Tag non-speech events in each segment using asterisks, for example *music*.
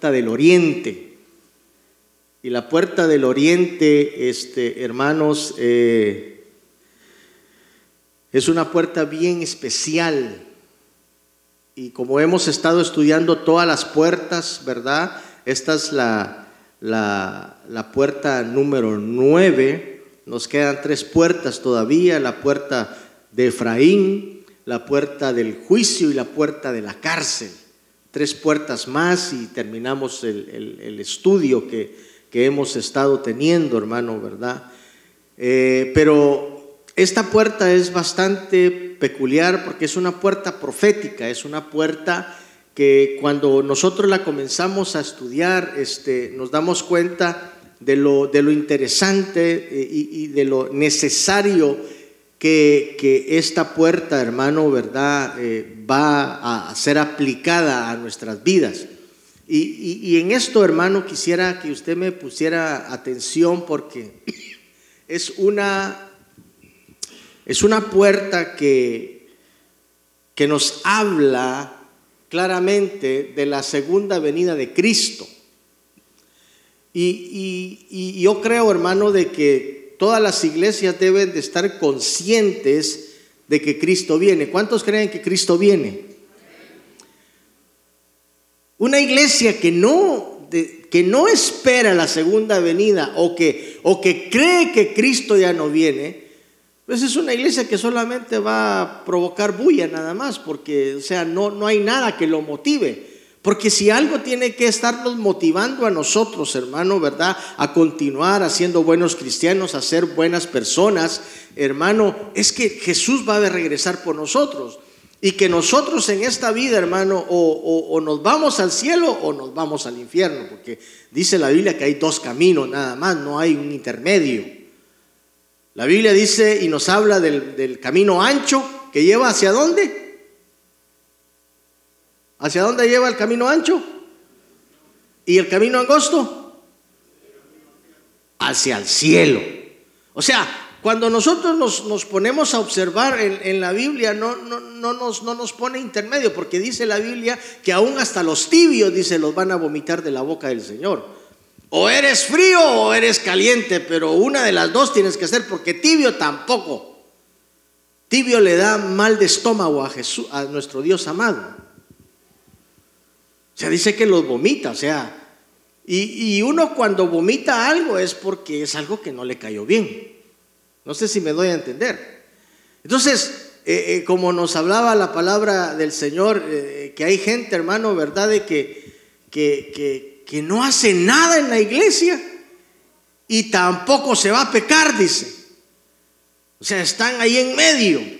del oriente. Y la puerta del oriente, este, hermanos, eh, es una puerta bien especial. Y como hemos estado estudiando todas las puertas, ¿verdad? Esta es la, la, la puerta número nueve. Nos quedan tres puertas todavía, la puerta de Efraín, la puerta del juicio y la puerta de la cárcel tres puertas más y terminamos el, estudio que, hemos estado teniendo, hermano, ¿verdad? Eh, pero esta puerta es bastante peculiar porque es una puerta profética, es una puerta que cuando nosotros la comenzamos a estudiar, este, nos damos cuenta de lo, de lo interesante eh, y, y de lo necesario que, esta puerta, hermano, ¿verdad?, eh, va a ser aplicada a nuestras vidas. Y, en esto, hermano, quisiera que usted me pusiera atención porque es una, es una puerta que, que nos habla claramente de la segunda venida de Cristo. y yo creo, hermano, de que todas las iglesias deben de estar conscientes de que Cristo viene. ¿Cuántos creen que Cristo viene? Una iglesia que no, que no espera la segunda venida o que, o que cree que Cristo ya no viene, pues es una iglesia que solamente va a provocar bulla nada más, porque, o sea, no, no hay nada que lo motive. Porque si algo tiene que estarnos motivando a nosotros, hermano, ¿verdad? A continuar haciendo buenos cristianos, a ser buenas personas, hermano, es que Jesús va a regresar por nosotros. Y que nosotros en esta vida, hermano, o, nos vamos al cielo o nos vamos al infierno. Porque dice la Biblia que hay dos caminos nada más, no hay un intermedio. La Biblia dice y nos habla del, del camino ancho que lleva hacia dónde? ¿Hacia dónde lleva el camino ancho? ¿Y el camino angosto? Hacia el cielo. O sea, cuando nosotros nos, ponemos a observar en, la Biblia, no, no, no, nos, no nos pone intermedio, porque dice la Biblia que aún hasta los tibios, dice, los van a vomitar de la boca del Señor. O eres frío o eres caliente, pero una de las dos tienes que ser, porque tibio tampoco. Tibio le da mal de estómago a Jesús, a nuestro Dios amado. O sea, dice que los vomita, o sea, y, uno cuando vomita algo es porque es algo que no le cayó bien. No sé si me doy a entender. Entonces, eh, eh, como nos hablaba la palabra del Señor, eh, que hay gente, hermano, ¿verdad? De que, que, que no hace nada en la iglesia y tampoco se va a pecar, dice. O sea, están ahí en medio.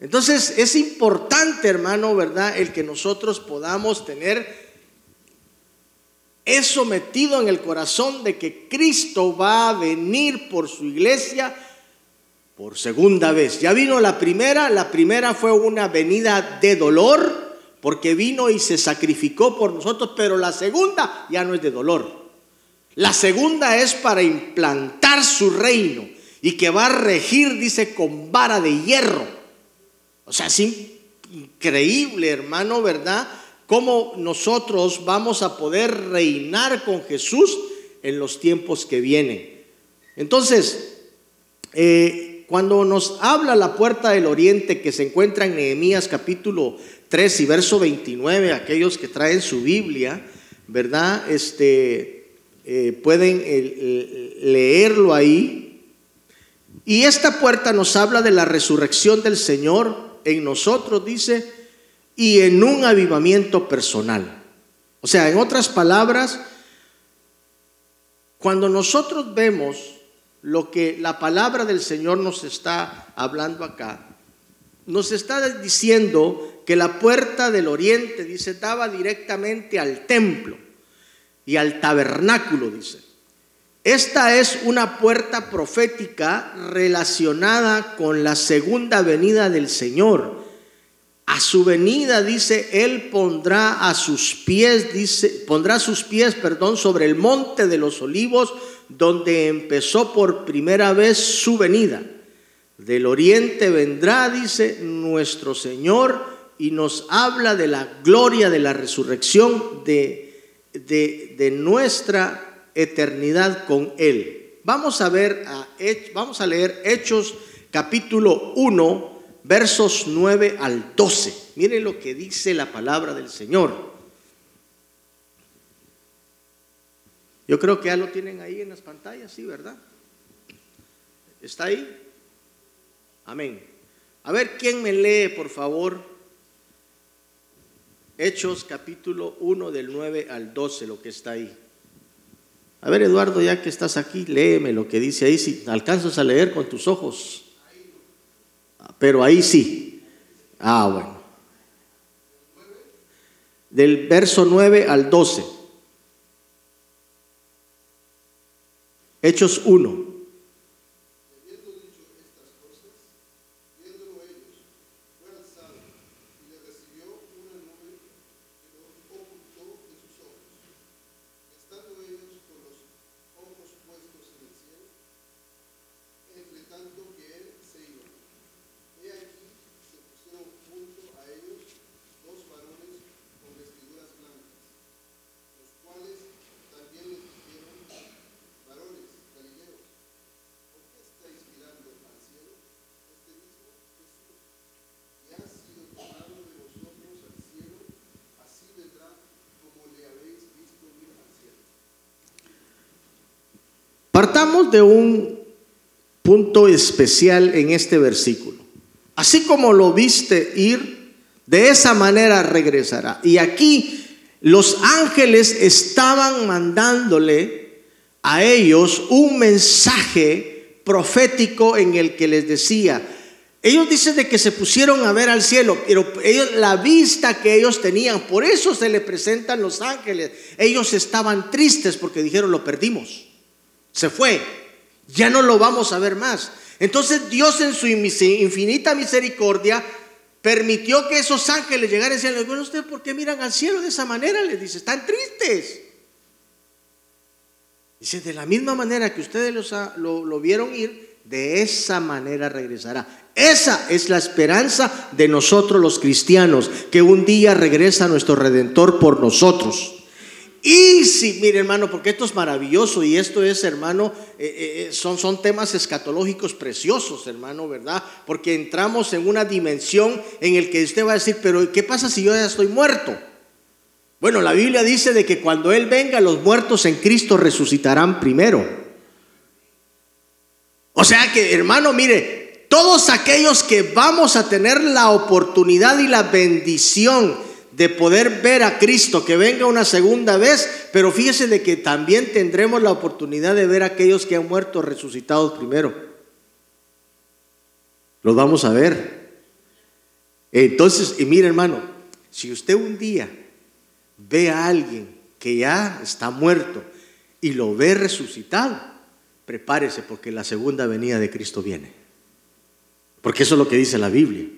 Entonces es importante, hermano, ¿verdad? El que nosotros podamos tener eso metido en el corazón de que Cristo va a venir por su iglesia por segunda vez. Ya vino la primera, la primera fue una venida de dolor, porque vino y se sacrificó por nosotros, pero la segunda ya no es de dolor. La segunda es para implantar su reino y que va a regir, dice, con vara de hierro. O sea, es increíble, hermano, ¿verdad? Cómo nosotros vamos a poder reinar con Jesús en los tiempos que vienen. Entonces, eh, cuando nos habla la puerta del oriente que se encuentra en Nehemías capítulo 3 y verso 29, aquellos que traen su Biblia, ¿verdad? Este, eh, pueden leerlo ahí. Y esta puerta nos habla de la resurrección del Señor en nosotros, dice, y en un avivamiento personal. O sea, en otras palabras, cuando nosotros vemos lo que la palabra del Señor nos está hablando acá, nos está diciendo que la puerta del oriente, dice, daba directamente al templo y al tabernáculo, dice. Esta es una puerta profética relacionada con la segunda venida del Señor. A su venida dice, él pondrá a sus pies, dice, pondrá sus pies, perdón, sobre el monte de los olivos donde empezó por primera vez su venida. Del oriente vendrá, dice nuestro Señor, y nos habla de la gloria de la resurrección de, de, de nuestra eternidad con Él. Vamos a ver, a, vamos a leer Hechos capítulo 1, versos 9 al 12. Miren lo que dice la palabra del Señor. Yo creo que ya lo tienen ahí en las pantallas, sí, ¿verdad? ¿Está ahí? Amén. A ver, ¿quién me lee, por favor? Hechos capítulo 1 del 9 al 12, lo que está ahí. A ver, Eduardo, ya que estás aquí, léeme lo que dice ahí, si alcanzas a leer con tus ojos. Pero ahí sí. Ah, bueno. Del verso 9 al 12. Hechos 1. Partamos de un punto especial en este versículo. Así como lo viste ir, de esa manera regresará. Y aquí los ángeles estaban mandándole a ellos un mensaje profético en el que les decía, ellos dicen de que se pusieron a ver al cielo, pero ellos, la vista que ellos tenían, por eso se le presentan los ángeles. Ellos estaban tristes porque dijeron, lo perdimos se fue, ya no lo vamos a ver más. Entonces Dios en su infinita misericordia permitió que esos ángeles llegaran y decían, bueno, ¿ustedes por qué miran al cielo de esa manera? Les dice, están tristes. Dice, de la misma manera que ustedes lo, lo vieron ir, de esa manera regresará. Esa es la esperanza de nosotros los cristianos, que un día regresa nuestro redentor por nosotros. Y si, mire hermano, porque esto es maravilloso y esto es, hermano, eh, eh, eh, son, son temas escatológicos preciosos, hermano, ¿verdad? Porque entramos en una dimensión en el que usted va a decir, pero ¿qué pasa si yo ya estoy muerto? Bueno, la Biblia dice de que cuando Él venga, los muertos en Cristo resucitarán primero. O sea que, hermano, mire, todos aquellos que vamos a tener la oportunidad y la bendición de poder ver a Cristo que venga una segunda vez, pero fíjese de que también tendremos la oportunidad de ver a aquellos que han muerto resucitados primero. Los vamos a ver. Entonces, y mire hermano, si usted un día ve a alguien que ya está muerto y lo ve resucitado, prepárese porque la segunda venida de Cristo viene. Porque eso es lo que dice la Biblia.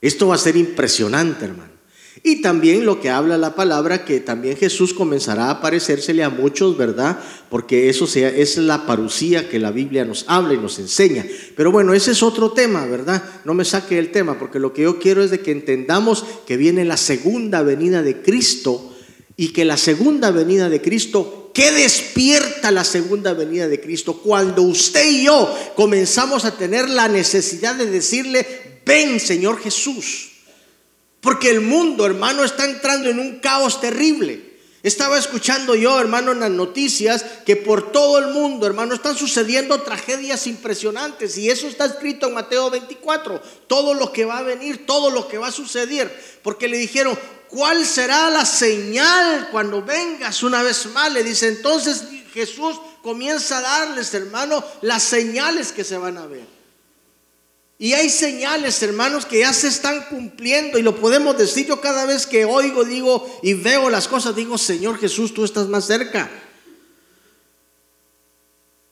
Esto va a ser impresionante, hermano. Y también lo que habla la palabra, que también Jesús comenzará a aparecérsele a muchos, ¿verdad? Porque eso sea, es la parucía que la Biblia nos habla y nos enseña. Pero bueno, ese es otro tema, ¿verdad? No me saque el tema, porque lo que yo quiero es de que entendamos que viene la segunda venida de Cristo y que la segunda venida de Cristo, ¿qué despierta la segunda venida de Cristo? Cuando usted y yo comenzamos a tener la necesidad de decirle, ven Señor Jesús. Porque el mundo, hermano, está entrando en un caos terrible. Estaba escuchando yo, hermano, en las noticias que por todo el mundo, hermano, están sucediendo tragedias impresionantes. Y eso está escrito en Mateo 24. Todo lo que va a venir, todo lo que va a suceder. Porque le dijeron, ¿cuál será la señal cuando vengas una vez más? Le dice, entonces Jesús comienza a darles, hermano, las señales que se van a ver. Y hay señales, hermanos, que ya se están cumpliendo y lo podemos decir yo cada vez que oigo, digo y veo las cosas, digo, Señor Jesús, tú estás más cerca.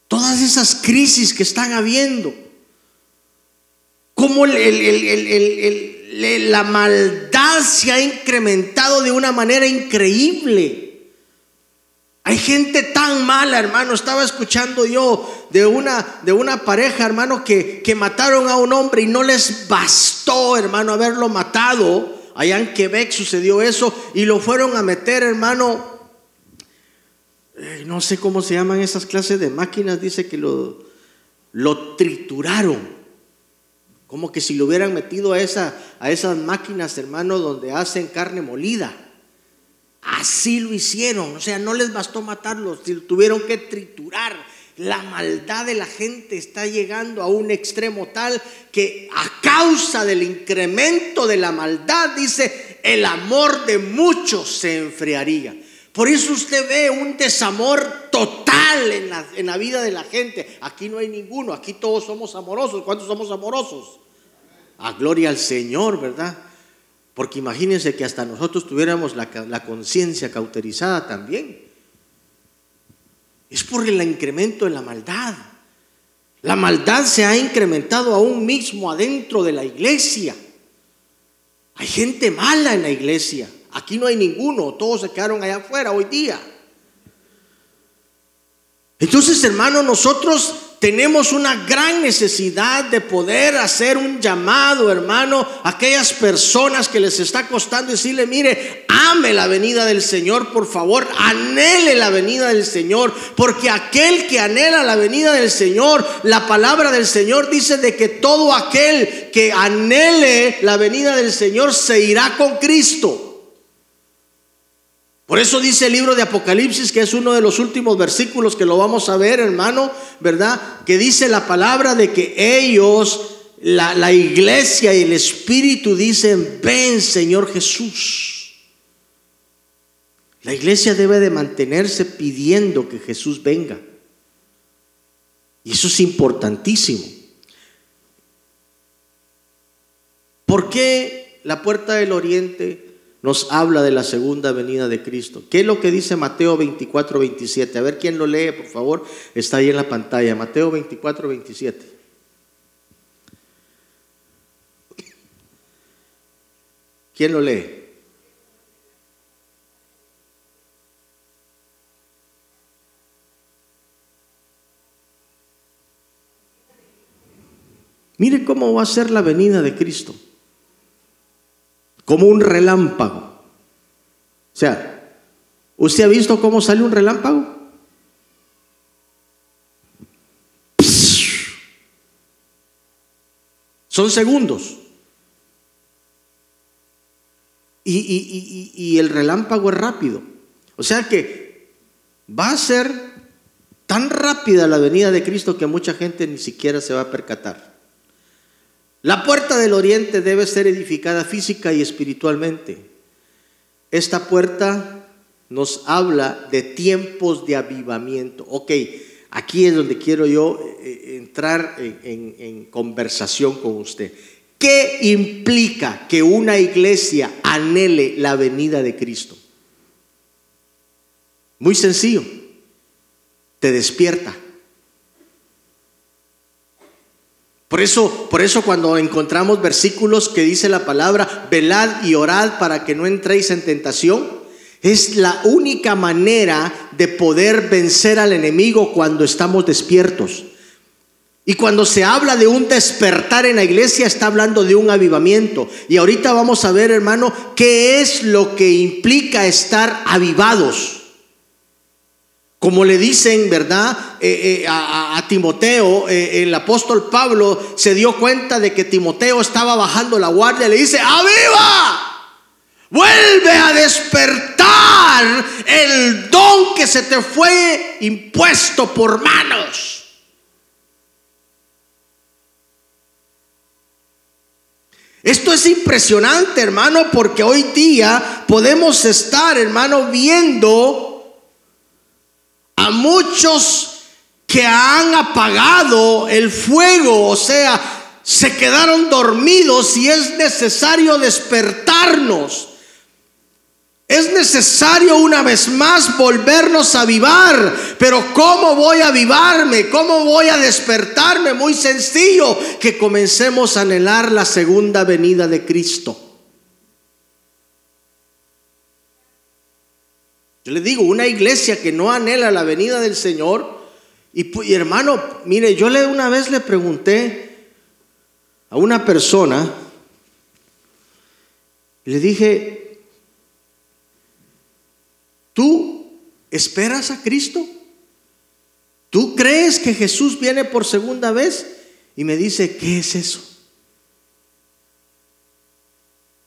Todas esas crisis que están habiendo, como la maldad se ha incrementado de una manera increíble. Hay gente tan mala, hermano. Estaba escuchando yo de una, de una pareja, hermano, que, que mataron a un hombre y no les bastó, hermano, haberlo matado. Allá en Quebec sucedió eso y lo fueron a meter, hermano. Eh, no sé cómo se llaman esas clases de máquinas. Dice que lo, lo trituraron. Como que si lo hubieran metido a, esa, a esas máquinas, hermano, donde hacen carne molida. Así lo hicieron. O sea, no les bastó matarlos, tuvieron que triturar la maldad de la gente está llegando a un extremo tal que a causa del incremento de la maldad, dice, el amor de muchos se enfriaría. Por eso usted ve un desamor total en la, en la vida de la gente. Aquí no hay ninguno, aquí todos somos amorosos. ¿Cuántos somos amorosos? A gloria al Señor, ¿verdad? Porque imagínense que hasta nosotros tuviéramos la, la conciencia cauterizada también. Es por el incremento de la maldad. La maldad se ha incrementado aún mismo adentro de la iglesia. Hay gente mala en la iglesia. Aquí no hay ninguno. Todos se quedaron allá afuera hoy día. Entonces, hermano, nosotros tenemos una gran necesidad de poder hacer un llamado, hermano, a aquellas personas que les está costando decirle, mire, ame la venida del Señor, por favor, anhele la venida del Señor, porque aquel que anhela la venida del Señor, la palabra del Señor dice de que todo aquel que anhele la venida del Señor se irá con Cristo. Por eso dice el libro de Apocalipsis, que es uno de los últimos versículos que lo vamos a ver, hermano, ¿verdad? Que dice la palabra de que ellos, la, iglesia y el Espíritu dicen, ven Señor Jesús. La iglesia debe de mantenerse pidiendo que Jesús venga. Y eso es importantísimo. ¿Por qué la puerta del oriente nos habla de la segunda venida de Cristo. ¿Qué es lo que dice Mateo 24, 27? A ver quién lo lee, por favor. Está ahí en la pantalla. Mateo 24, 27. ¿Quién lo lee? Mire cómo va a ser la venida de Cristo como un relámpago. O sea, ¿usted ha visto cómo sale un relámpago? Son segundos. Y, y, el relámpago es rápido. O sea que va a ser tan rápida la venida de Cristo que mucha gente ni siquiera se va a percatar. La puerta del oriente debe ser edificada física y espiritualmente. Esta puerta nos habla de tiempos de avivamiento. Ok, aquí es donde quiero yo eh, eh, entrar en, en conversación con usted. ¿Qué implica que una iglesia anhele la venida de Cristo? Muy sencillo, te despierta. Por eso, por eso cuando encontramos versículos que dice la palabra, velad y orad para que no entréis en tentación, es la única manera de poder vencer al enemigo cuando estamos despiertos. Y cuando se habla de un despertar en la iglesia, está hablando de un avivamiento. Y ahorita vamos a ver, hermano, qué es lo que implica estar avivados. Como le dicen, ¿verdad? Eh, eh, a, Timoteo, eh, el apóstol Pablo se dio cuenta de que Timoteo estaba bajando la guardia. Le dice, aviva, vuelve a despertar el don que se te fue impuesto por manos. Esto es impresionante, hermano, porque hoy día podemos estar, hermano, viendo a muchos que han apagado el fuego, o sea, se quedaron dormidos y es necesario despertarnos. Es necesario una vez más volvernos a avivar. Pero ¿cómo voy a avivarme? ¿Cómo voy a despertarme? Muy sencillo, que comencemos a anhelar la segunda venida de Cristo. Yo le digo, una iglesia que no anhela la venida del Señor, y, hermano, mire, yo le una vez le pregunté a una persona, Le dije, ¿tú esperas a Cristo? ¿Tú crees que Jesús viene por segunda vez? Y me dice, ¿qué es eso?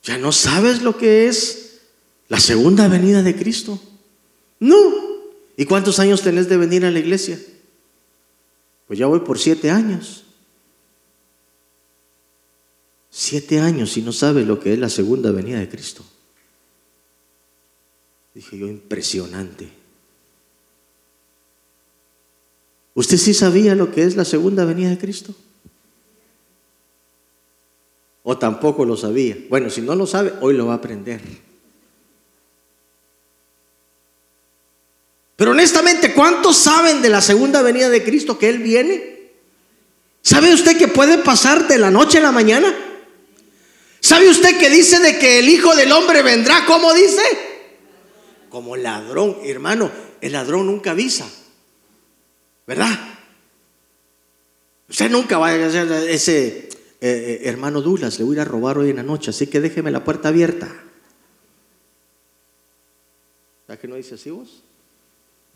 ¿Ya no sabes lo que es la segunda venida de Cristo? No. ¿Y cuántos años tenés de venir a la iglesia? Pues ya voy por siete años. Siete años y no sabe lo que es la segunda venida de Cristo. Dije yo, impresionante. ¿Usted sí sabía lo que es la segunda venida de Cristo? ¿O tampoco lo sabía? Bueno, si no lo sabe, hoy lo va a aprender. Pero honestamente, ¿cuántos saben de la segunda venida de Cristo que Él viene? ¿Sabe usted que puede pasar de la noche a la mañana? ¿Sabe usted que dice de que el Hijo del Hombre vendrá, como dice? Como ladrón, hermano, el ladrón nunca avisa, ¿verdad? Usted nunca va a hacer ese eh, eh, hermano Dulas, le voy a robar hoy en la noche, así que déjeme la puerta abierta. ¿Sabes que no dice así vos?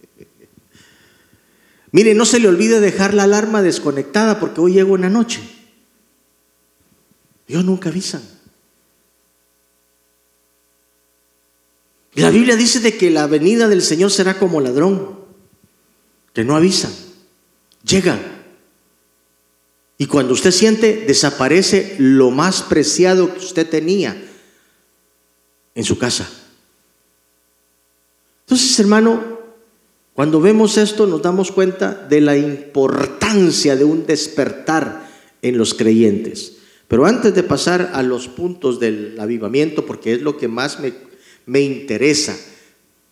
*laughs* Mire, no se le olvide dejar la alarma desconectada porque hoy llego en la noche. Dios nunca avisan. La Biblia dice de que la venida del Señor será como ladrón, que no avisan, llegan. Y cuando usted siente, desaparece lo más preciado que usted tenía en su casa. Entonces, hermano, cuando vemos esto nos damos cuenta de la importancia de un despertar en los creyentes. Pero antes de pasar a los puntos del avivamiento, porque es lo que más me, me interesa,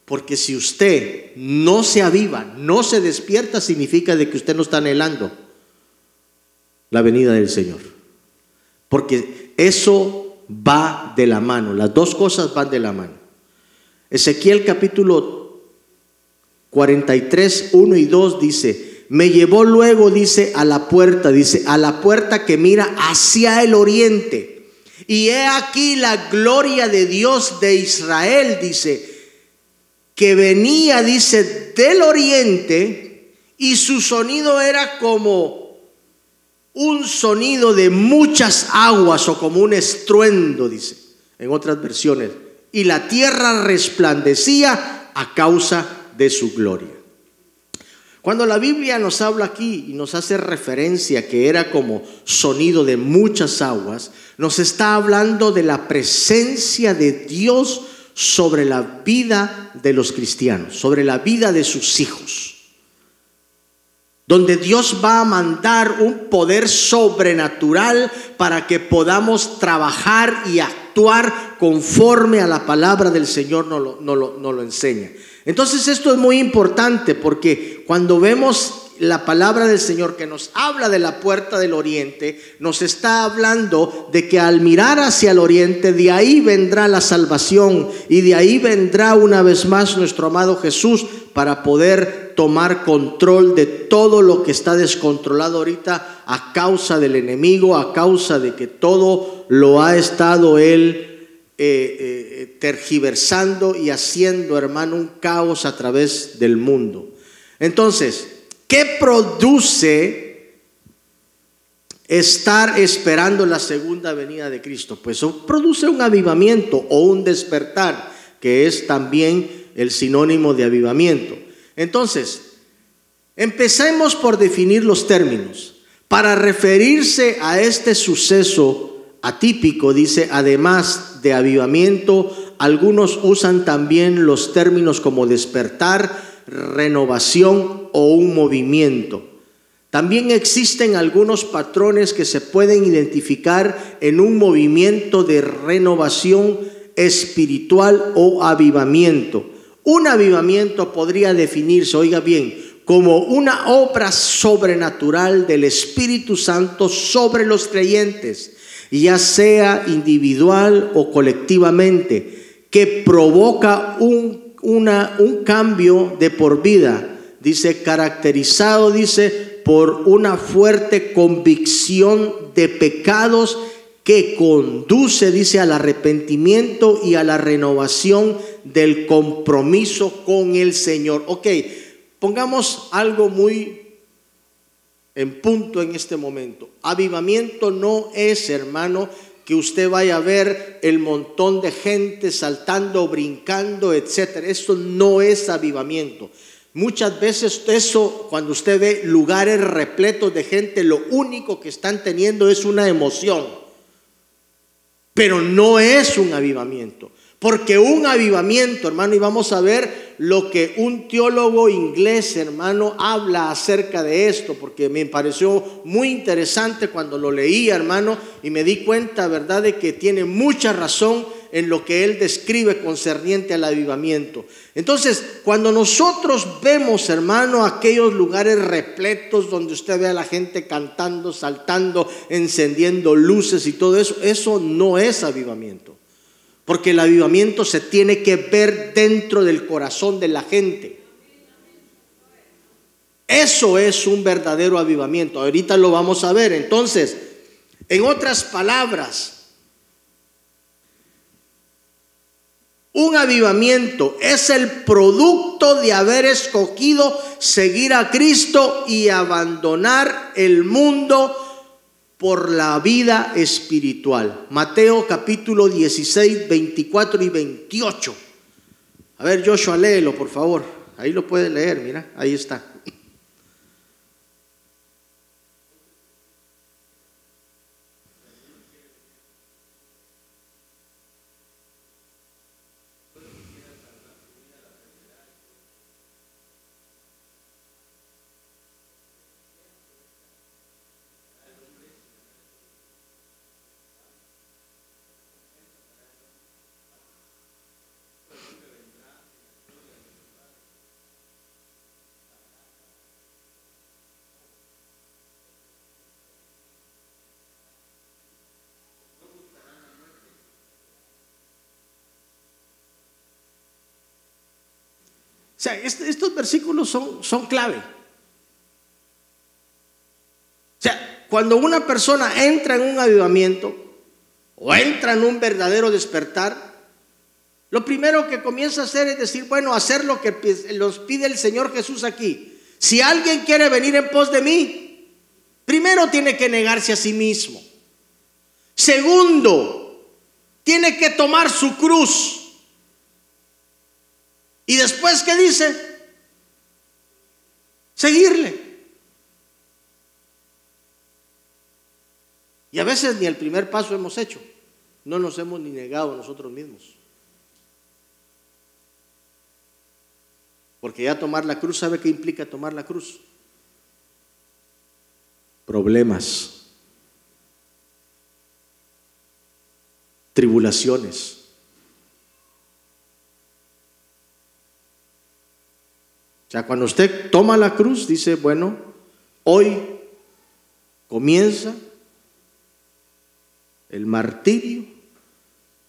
porque si usted no se aviva, no se despierta, significa de que usted no está anhelando la venida del Señor. Porque eso va de la mano, las dos cosas van de la mano. Ezequiel capítulo 43, 1 y 2 dice, me llevó luego, dice, a la puerta, dice, a la puerta que mira hacia el oriente. Y he aquí la gloria de Dios de Israel, dice, que venía, dice, del oriente y su sonido era como un sonido de muchas aguas o como un estruendo, dice, en otras versiones. Y la tierra resplandecía a causa de su gloria. Cuando la Biblia nos habla aquí y nos hace referencia que era como sonido de muchas aguas, nos está hablando de la presencia de Dios sobre la vida de los cristianos, sobre la vida de sus hijos. Donde Dios va a mandar un poder sobrenatural para que podamos trabajar y actuar conforme a la palabra del Señor nos lo, no lo, no lo enseña. Entonces esto es muy importante porque cuando vemos la palabra del Señor que nos habla de la puerta del oriente, nos está hablando de que al mirar hacia el oriente, de ahí vendrá la salvación y de ahí vendrá una vez más nuestro amado Jesús para poder tomar control de todo lo que está descontrolado ahorita a causa del enemigo, a causa de que todo lo ha estado él eh, tergiversando y haciendo, hermano, un caos a través del mundo. Entonces, ¿qué produce estar esperando la segunda venida de Cristo? Pues produce un avivamiento o un despertar, que es también el sinónimo de avivamiento. Entonces, empecemos por definir los términos. Para referirse a este suceso atípico, dice, además de avivamiento, algunos usan también los términos como despertar, renovación o un movimiento. También existen algunos patrones que se pueden identificar en un movimiento de renovación espiritual o avivamiento. Un avivamiento podría definirse, oiga bien, como una obra sobrenatural del Espíritu Santo sobre los creyentes ya sea individual o colectivamente, que provoca un, un cambio de por vida. Dice, caracterizado, dice, por una fuerte convicción de pecados que conduce, dice, al arrepentimiento y a la renovación del compromiso con el Señor. Ok, pongamos algo muy en punto en este momento. Avivamiento no es, hermano, que usted vaya a ver el montón de gente saltando, brincando, etcétera. Esto no es avivamiento. Muchas veces eso, cuando usted ve lugares repletos de gente, lo único que están teniendo es una emoción. Pero no es un avivamiento. Porque un avivamiento, hermano, y vamos a ver lo que un teólogo inglés, hermano, habla acerca de esto, porque me pareció muy interesante cuando lo leía, hermano, y me di cuenta, ¿verdad?, de que tiene mucha razón en lo que él describe concerniente al avivamiento. Entonces, cuando nosotros vemos, hermano, aquellos lugares repletos donde usted ve a la gente cantando, saltando, encendiendo luces y todo eso, eso no es avivamiento. Porque el avivamiento se tiene que ver dentro del corazón de la gente. Eso es un verdadero avivamiento. Ahorita lo vamos a ver. Entonces, en otras palabras, un avivamiento es el producto de haber escogido seguir a Cristo y abandonar el mundo por la vida espiritual. Mateo capítulo 16, 24 y 28. A ver, Joshua, léelo, por favor. Ahí lo puede leer, mira, ahí está. O sea, estos versículos son, son clave. O sea, cuando una persona entra en un avivamiento o entra en un verdadero despertar, lo primero que comienza a hacer es decir, bueno, hacer lo que nos pide el Señor Jesús aquí. Si alguien quiere venir en pos de mí, primero tiene que negarse a sí mismo. Segundo, tiene que tomar su cruz. Y después, ¿qué dice? Seguirle. Y a veces ni el primer paso hemos hecho. No nos hemos ni negado nosotros mismos. Porque ya tomar la cruz, ¿sabe qué implica tomar la cruz? Problemas, tribulaciones O sea, cuando usted toma la cruz, dice, bueno, hoy comienza el martirio,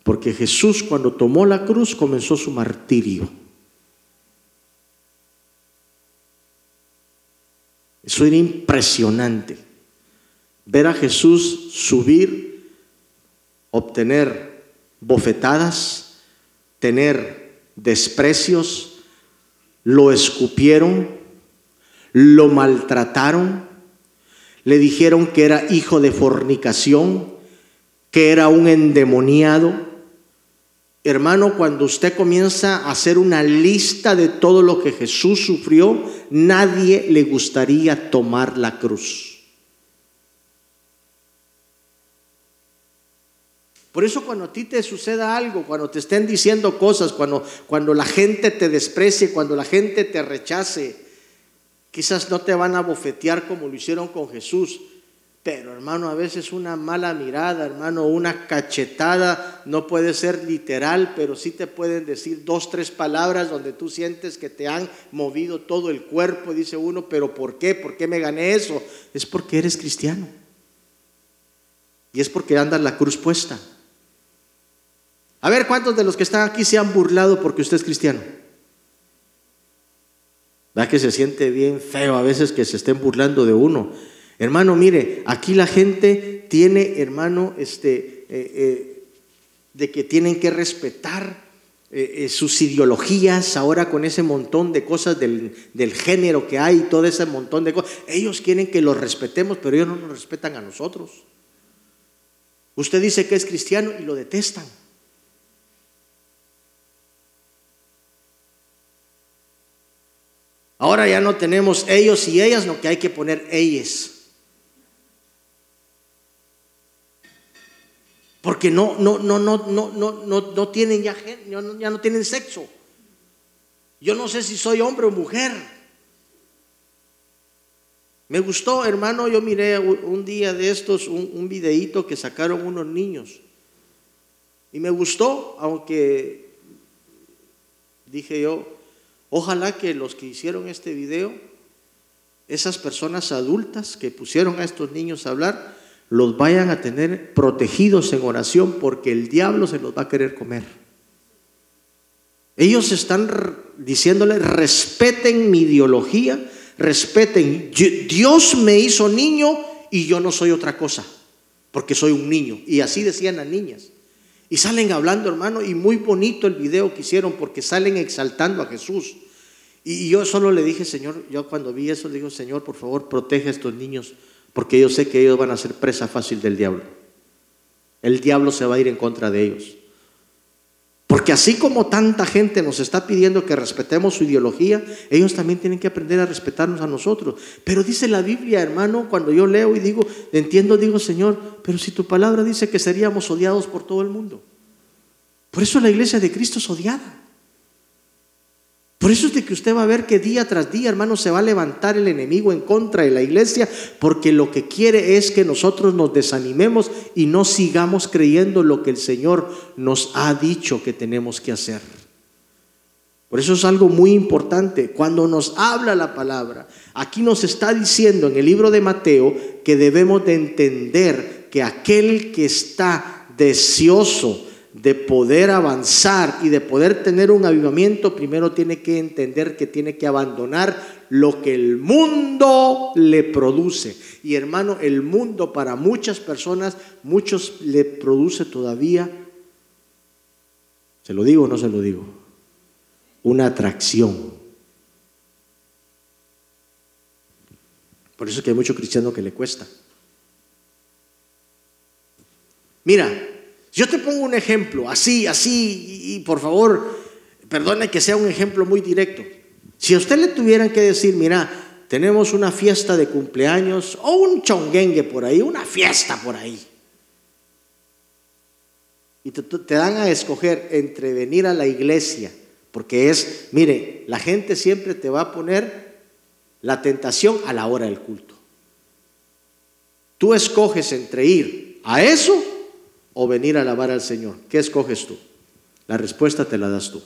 porque Jesús cuando tomó la cruz comenzó su martirio. Eso era impresionante. Ver a Jesús subir, obtener bofetadas, tener desprecios, lo escupieron, lo maltrataron, le dijeron que era hijo de fornicación, que era un endemoniado. Hermano, cuando usted comienza a hacer una lista de todo lo que Jesús sufrió, nadie le gustaría tomar la cruz. Por eso cuando a ti te suceda algo, cuando te estén diciendo cosas, cuando, cuando la gente te desprecie, cuando la gente te rechace, quizás no te van a bofetear como lo hicieron con Jesús. Pero hermano, a veces una mala mirada, hermano, una cachetada, no puede ser literal, pero sí te pueden decir dos, tres palabras donde tú sientes que te han movido todo el cuerpo. Dice uno, pero ¿por qué? ¿Por qué me gané eso? Es porque eres cristiano. Y es porque andas la cruz puesta. A ver, ¿cuántos de los que están aquí se han burlado porque usted es cristiano? ¿Verdad que se siente bien feo a veces que se estén burlando de uno? Hermano, mire, aquí la gente tiene, hermano, este, eh, eh, de que tienen que respetar eh, sus ideologías, ahora con ese montón de cosas del, del, género que hay, todo ese montón de cosas. Ellos quieren que los respetemos, pero ellos no nos respetan a nosotros. Usted dice que es cristiano y lo detestan. Ahora ya no tenemos ellos y ellas, no que hay que poner ellas. Porque no, no, no, no, no, no, no, no tienen ya, ya no tienen sexo. Yo no sé si soy hombre o mujer. Me gustó, hermano, yo miré un día de estos un, un videíto que sacaron unos niños. Y me gustó, aunque dije yo, ojalá que los que hicieron este video, esas personas adultas que pusieron a estos niños a hablar, los vayan a tener protegidos en oración porque el diablo se los va a querer comer. Ellos están diciéndole, respeten mi ideología, respeten, Dios me hizo niño y yo no soy otra cosa, porque soy un niño. Y así decían las niñas. Y salen hablando, hermano, y muy bonito el video que hicieron porque salen exaltando a Jesús. Y yo solo le dije, Señor, yo cuando vi eso le digo, Señor, por favor, protege a estos niños porque yo sé que ellos van a ser presa fácil del diablo. El diablo se va a ir en contra de ellos. Porque así como tanta gente nos está pidiendo que respetemos su ideología, ellos también tienen que aprender a respetarnos a nosotros. Pero dice la Biblia, hermano, cuando yo leo y digo, entiendo, digo, Señor, pero si tu palabra dice que seríamos odiados por todo el mundo. Por eso la iglesia de Cristo es odiada. Por eso es de que usted va a ver que día tras día, hermano, se va a levantar el enemigo en contra de la iglesia, porque lo que quiere es que nosotros nos desanimemos y no sigamos creyendo lo que el Señor nos ha dicho que tenemos que hacer. Por eso es algo muy importante. Cuando nos habla la palabra, aquí nos está diciendo en el libro de Mateo que debemos de entender que aquel que está deseoso, de poder avanzar y de poder tener un avivamiento, primero tiene que entender que tiene que abandonar lo que el mundo le produce. Y hermano, el mundo para muchas personas, muchos le produce todavía, ¿se lo digo o no se lo digo? Una atracción. Por eso es que hay mucho cristiano que le cuesta. Mira, yo te pongo un ejemplo, así, así, y, por favor, perdone que sea un ejemplo muy directo. Si a usted le tuvieran que decir, mira, tenemos una fiesta de cumpleaños o un chonguengue por ahí, una fiesta por ahí. Y te, te, dan a escoger entre venir a la iglesia, porque es, mire, la gente siempre te va a poner la tentación a la hora del culto. Tú escoges entre ir a eso o venir a alabar al Señor? ¿Qué escoges tú? La respuesta te la das tú.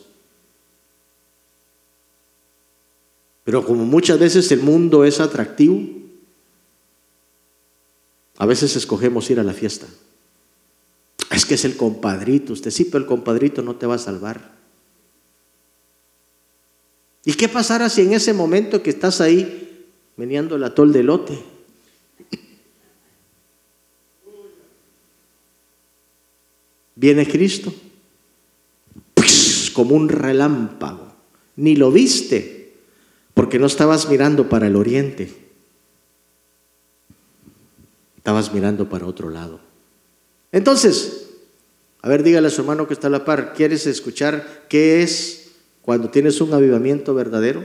Pero como muchas veces el mundo es atractivo, a veces escogemos ir a la fiesta. Es que es el compadrito, usted sí, pero el compadrito no te va a salvar. ¿Y qué pasará si en ese momento que estás ahí meneando el atol de lote, Viene Cristo como un relámpago. Ni lo viste porque no estabas mirando para el oriente. Estabas mirando para otro lado. Entonces, a ver, dígale a su hermano que está a la par, ¿quieres escuchar qué es cuando tienes un avivamiento verdadero?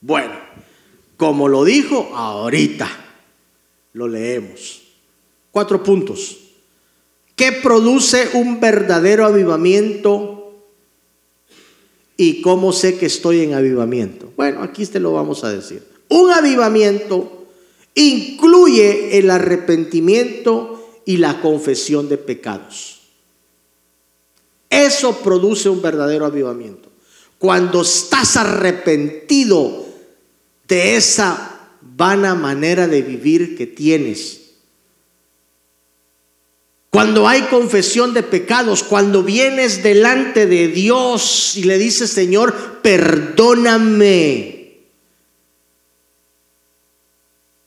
Bueno, como lo dijo ahorita, lo leemos. Cuatro puntos. ¿Qué produce un verdadero avivamiento? ¿Y cómo sé que estoy en avivamiento? Bueno, aquí te lo vamos a decir. Un avivamiento incluye el arrepentimiento y la confesión de pecados. Eso produce un verdadero avivamiento. Cuando estás arrepentido de esa vana manera de vivir que tienes. Cuando hay confesión de pecados, cuando vienes delante de Dios y le dices, Señor, perdóname.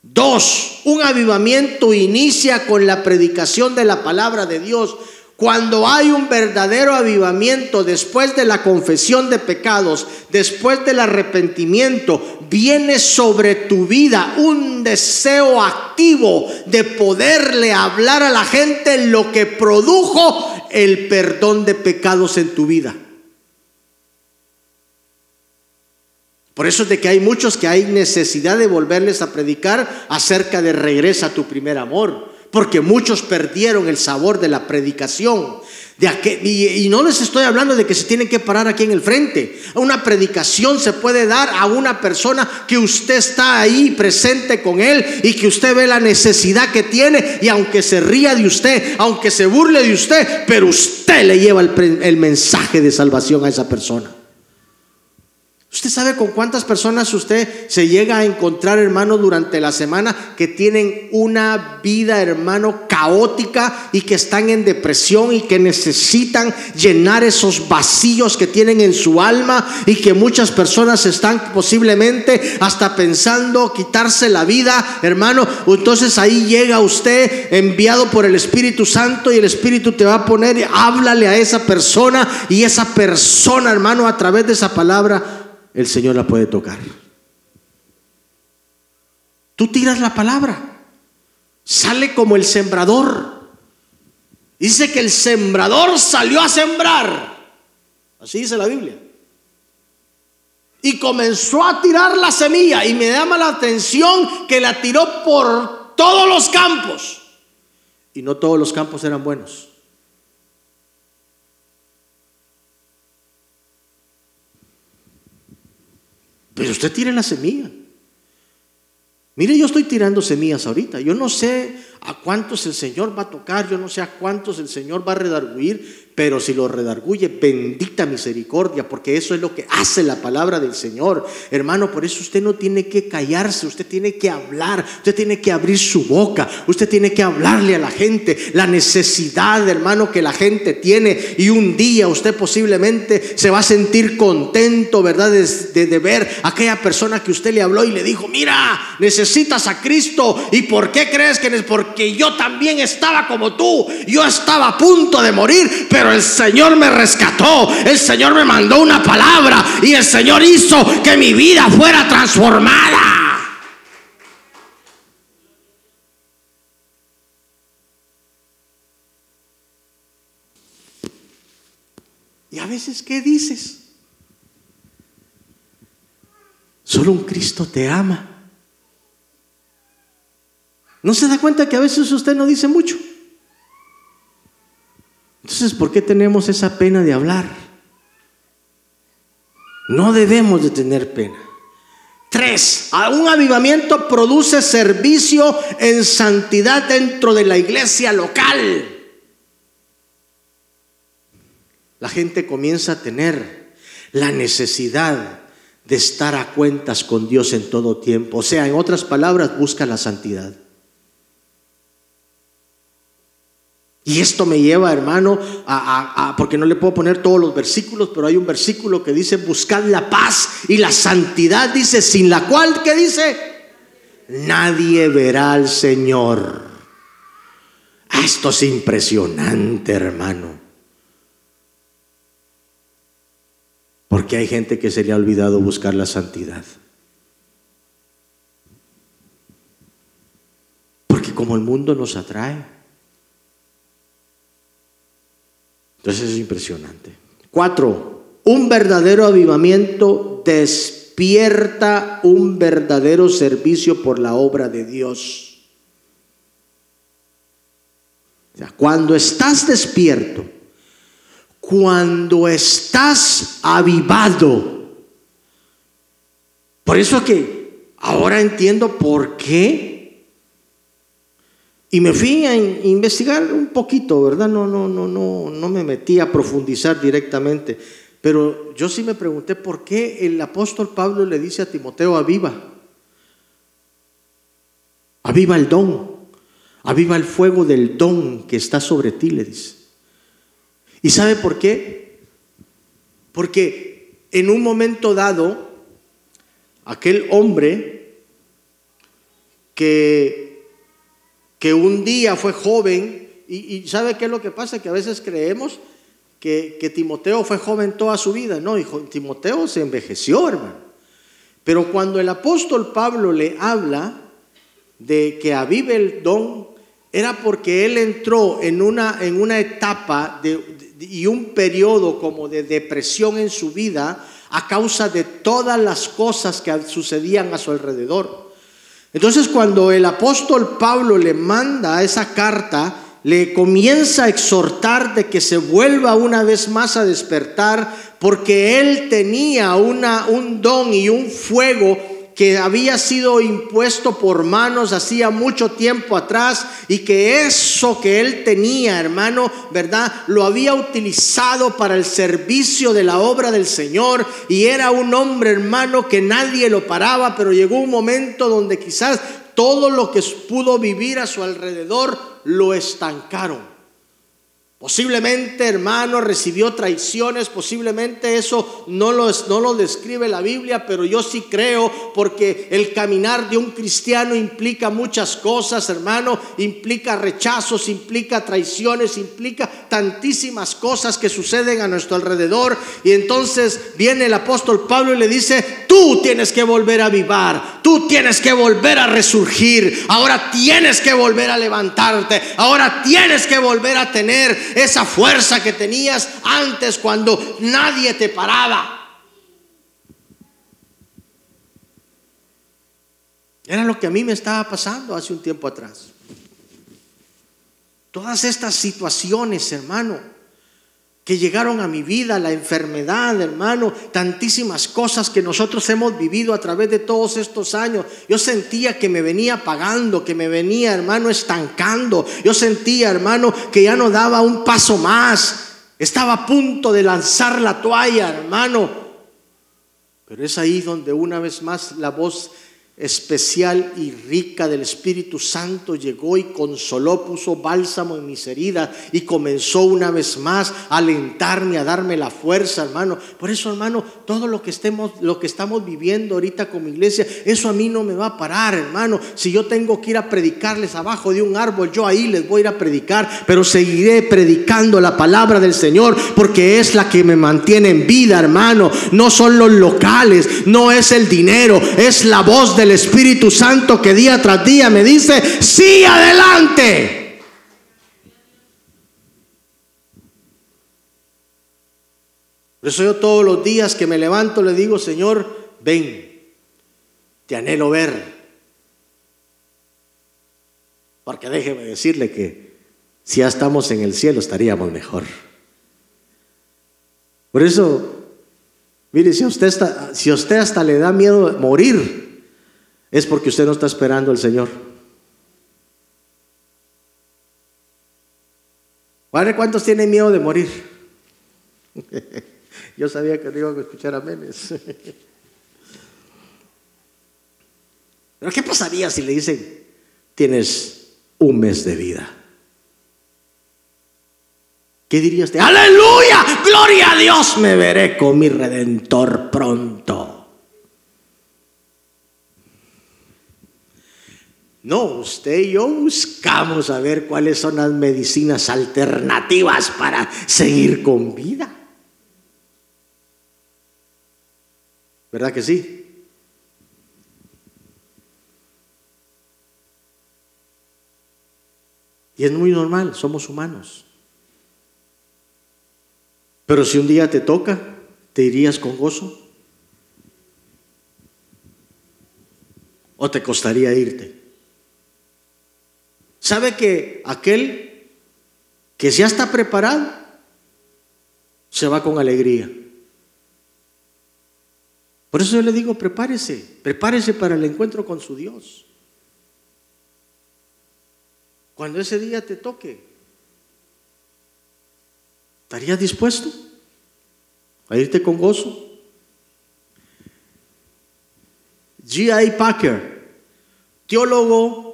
Dos, un avivamiento inicia con la predicación de la palabra de Dios. Cuando hay un verdadero avivamiento después de la confesión de pecados, después del arrepentimiento, viene sobre tu vida un deseo activo de poderle hablar a la gente lo que produjo el perdón de pecados en tu vida. Por eso es de que hay muchos que hay necesidad de volverles a predicar acerca de regresa a tu primer amor porque muchos perdieron el sabor de la predicación. Y, no les estoy hablando de que se tienen que parar aquí en el frente. Una predicación se puede dar a una persona que usted está ahí presente con él y que usted ve la necesidad que tiene y aunque se ría de usted, aunque se burle de usted, pero usted le lleva el mensaje de salvación a esa persona. ¿Usted sabe con cuántas personas usted se llega a encontrar, hermano, durante la semana que tienen una vida, hermano, caótica y que están en depresión y que necesitan llenar esos vacíos que tienen en su alma y que muchas personas están posiblemente hasta pensando quitarse la vida, hermano? Entonces ahí llega usted enviado por el Espíritu Santo y el Espíritu te va a poner, háblale a esa persona y esa persona, hermano, a través de esa palabra el Señor la puede tocar. Tú tiras la palabra, sale como el sembrador. Dice que el sembrador salió a sembrar. Así dice la Biblia. Y comenzó a tirar la semilla. Y me llama la atención que la tiró por todos los campos. Y no todos los campos eran buenos. Pero usted tire la semilla. Mire, yo estoy tirando semillas ahorita. Yo no sé a cuántos el Señor va a tocar, yo no sé a cuántos el Señor va a redarguir, pero si lo redarguye, bendita misericordia, porque eso es lo que hace la palabra del Señor. Hermano, por eso usted no tiene que callarse, usted tiene que hablar, usted tiene que abrir su boca, usted tiene que hablarle a la gente la necesidad, hermano, que la gente tiene. Y un día usted posiblemente se va a sentir contento, ¿verdad? De, ver a aquella persona que usted le habló y le dijo, mira, necesitas a Cristo. ¿Y por qué crees que es? Porque yo también estaba como tú, yo estaba a punto de morir, pero el Señor me rescató, el Señor me mandó una palabra y el Señor hizo que mi vida fuera transformada. Y a veces, ¿qué dices? Solo un Cristo te ama. ¿No se da cuenta que a veces usted no dice mucho? Entonces, ¿por qué tenemos esa pena de hablar? No debemos de tener pena. Tres, un avivamiento produce servicio en santidad dentro de la iglesia local. La gente comienza a tener la necesidad de estar a cuentas con Dios en todo tiempo. O sea, en otras palabras, busca la santidad. Y esto me lleva, hermano, a, porque no le puedo poner todos los versículos, pero hay un versículo que dice, buscad la paz y la santidad, dice, sin la cual, ¿qué dice? Nadie verá al Señor. Ah, esto es impresionante, hermano. Porque hay gente que se le ha olvidado buscar la santidad. Porque como el mundo nos atrae, Entonces es impresionante. Cuatro, un verdadero avivamiento despierta un verdadero servicio por la obra de Dios. cuando estás despierto, cuando estás avivado, por eso que ahora entiendo por qué y me fui a investigar un poquito, ¿verdad? No, no, no, no, no me metí a profundizar directamente. Pero yo sí me pregunté por qué el apóstol Pablo le dice a Timoteo, aviva. Aviva el don. Aviva el fuego del don que está sobre ti, le dice. ¿Y sabe por qué? Porque en un momento dado, aquel hombre que, que un día fue joven. Y, ¿sabe qué es lo que pasa? Que a veces creemos que, Timoteo fue joven toda su vida. No, hijo, Timoteo se envejeció, hermano. Pero cuando el apóstol Pablo le habla de que avive el don, era porque él entró en una, en una etapa y un periodo como de depresión en su vida a causa de todas las cosas que sucedían a su alrededor. Entonces cuando el apóstol Pablo le manda esa carta, le comienza a exhortar de que se vuelva una vez más a despertar, porque él tenía una, un don y un fuego que había sido impuesto por manos hacía mucho tiempo atrás y que eso que él tenía, hermano, ¿verdad? Lo había utilizado para el servicio de la obra del Señor y era un hombre, hermano, que nadie lo paraba, pero llegó un momento donde quizás todo lo que pudo vivir a su alrededor lo estancaron. Posiblemente, hermano, recibió traiciones, posiblemente eso no lo, no lo describe la Biblia, pero yo sí creo porque el caminar de un cristiano implica muchas cosas, hermano, implica rechazos, implica traiciones, implica tantísimas cosas que suceden a nuestro alrededor. Y entonces viene el apóstol Pablo y le dice, tú tienes que volver a vivar, tú tienes que volver a resurgir, ahora tienes que volver a levantarte, ahora tienes que volver a tener esa fuerza que tenías antes cuando nadie te paraba. Era lo que a mí me estaba pasando hace un tiempo atrás. Todas estas situaciones, hermano, que llegaron a mi vida, la enfermedad, hermano, tantísimas cosas que nosotros hemos vivido a través de todos estos años. Yo sentía que me venía pagando, que me venía, hermano, estancando. Yo sentía, hermano, que ya no daba un paso más. Estaba a punto de lanzar la toalla, hermano. Pero es ahí donde una vez más la voz especial y rica del Espíritu Santo llegó y consoló, puso bálsamo en mis heridas y comenzó una vez más a alentarme, a darme la fuerza, hermano. Por eso, hermano, todo lo que estemos, lo que estamos viviendo ahorita como iglesia, eso a mí no me va a parar, hermano. Si yo tengo que ir a predicarles abajo de un árbol, yo ahí les voy a ir a predicar, pero seguiré predicando la palabra del Señor porque es la que me mantiene en vida, hermano. No son los locales, no es el dinero, es la voz del Espíritu Santo que día tras día me dice, sí, adelante. Por eso yo todos los días que me levanto le digo, Señor, ven, te anhelo ver. Porque déjeme decirle que si ya estamos en el cielo estaríamos mejor. Por eso, mire, si a usted, está, si usted hasta le da miedo morir, es porque usted no está esperando al Señor. ¿Vale? ¿Cuántos tienen miedo de morir? *laughs* Yo sabía que no iban a escuchar aménes. *laughs* Pero ¿qué pasaría si le dicen, tienes un mes de vida? ¿Qué diría usted? Aleluya, gloria a Dios, me veré con mi redentor pronto. No, usted y yo buscamos a ver cuáles son las medicinas alternativas para seguir con vida. ¿Verdad que sí? Y es muy normal, somos humanos. Pero si un día te toca, ¿te irías con gozo? ¿O te costaría irte? ¿Sabe que aquel que ya está preparado se va con alegría? Por eso yo le digo, prepárese, prepárese para el encuentro con su Dios. Cuando ese día te toque, ¿estarías dispuesto a irte con gozo? G.I. Packer, teólogo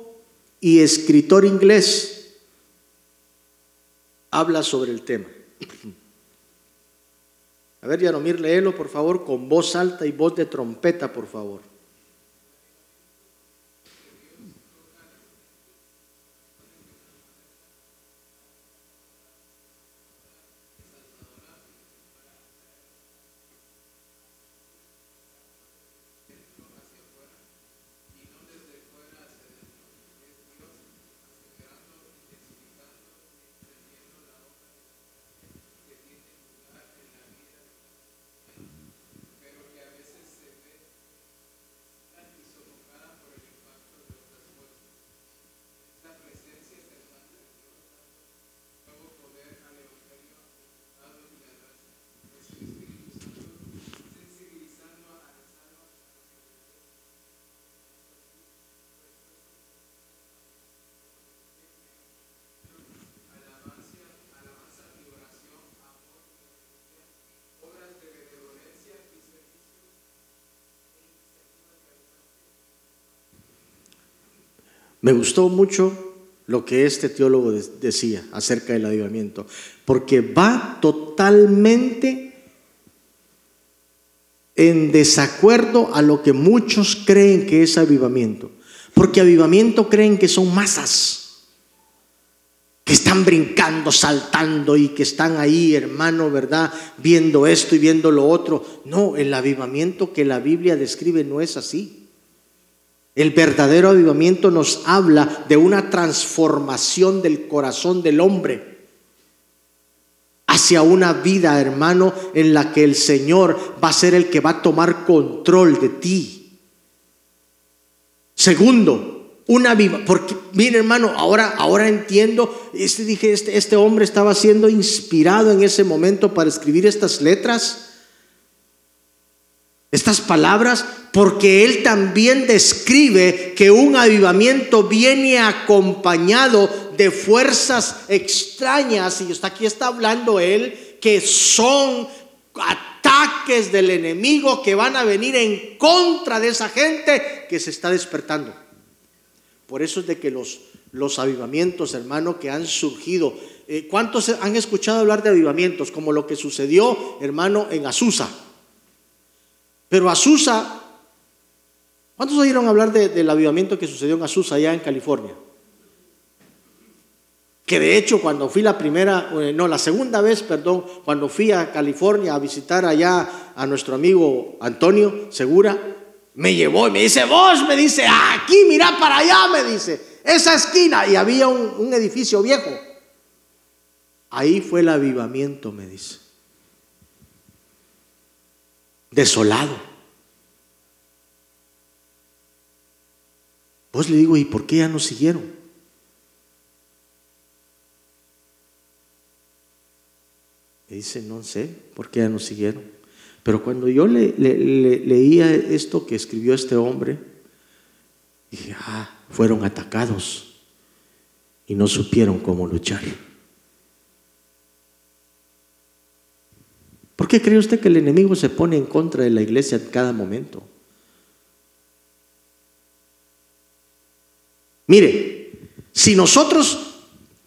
y escritor inglés habla sobre el tema. A ver, Yanomir, léelo por favor con voz alta y voz de trompeta, por favor. Me gustó mucho lo que este teólogo decía acerca del avivamiento, porque va totalmente en desacuerdo a lo que muchos creen que es avivamiento. Porque avivamiento creen que son masas que están brincando, saltando y que están ahí, hermano, ¿verdad? Viendo esto y viendo lo otro. No, el avivamiento que la Biblia describe no es así. El verdadero avivamiento nos habla de una transformación del corazón del hombre hacia una vida, hermano, en la que el Señor va a ser el que va a tomar control de ti. Segundo, una viva, porque mire hermano, ahora, ahora entiendo, este, dije, este, este hombre estaba siendo inspirado en ese momento para escribir estas letras estas palabras porque él también describe que un avivamiento viene acompañado de fuerzas extrañas, y hasta aquí está hablando él, que son ataques del enemigo que van a venir en contra de esa gente que se está despertando. Por eso es de que los, los avivamientos, hermano, que han surgido, eh, ¿cuántos han escuchado hablar de avivamientos? Como lo que sucedió, hermano, en Azusa. Pero Azusa, ¿cuántos oyeron hablar del avivamiento que sucedió en Azusa, allá en California? Que de hecho cuando fui la primera, eh, no, la segunda vez, perdón, cuando fui a California a visitar allá a nuestro amigo Antonio Segura, me llevó y me dice, vos, me dice, aquí, mira para allá, me dice, esa esquina, y había un, un edificio viejo. Ahí fue el avivamiento, me dice. Desolado. Vos le digo, ¿y por qué ya no siguieron? Me dice, no sé por qué ya no siguieron. Pero cuando yo le, leía esto que escribió este hombre, dije, ah, fueron atacados y no supieron cómo luchar. ¿Por qué cree usted que el enemigo se pone en contra de la iglesia en cada momento? Mire, si nosotros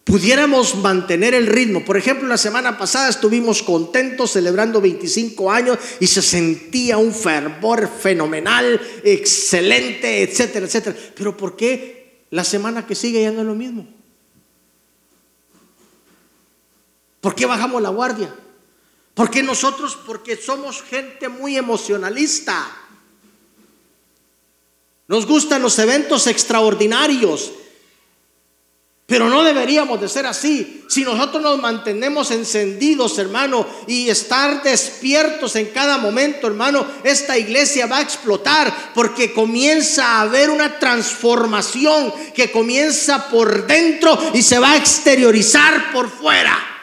pudiéramos mantener el ritmo. Por ejemplo, la semana pasada estuvimos contentos celebrando 25 años y se sentía un fervor fenomenal, excelente, etcétera, etcétera. Pero ¿por qué la semana que sigue ya no es lo mismo? ¿Por qué bajamos la guardia? ¿Por qué nosotros? Porque somos gente muy emocionalista. Nos gustan los eventos extraordinarios. Pero no deberíamos de ser así. Si nosotros nos mantenemos encendidos, hermano, y estar despiertos en cada momento, hermano, esta iglesia va a explotar porque comienza a haber una transformación que comienza por dentro y se va a exteriorizar por fuera.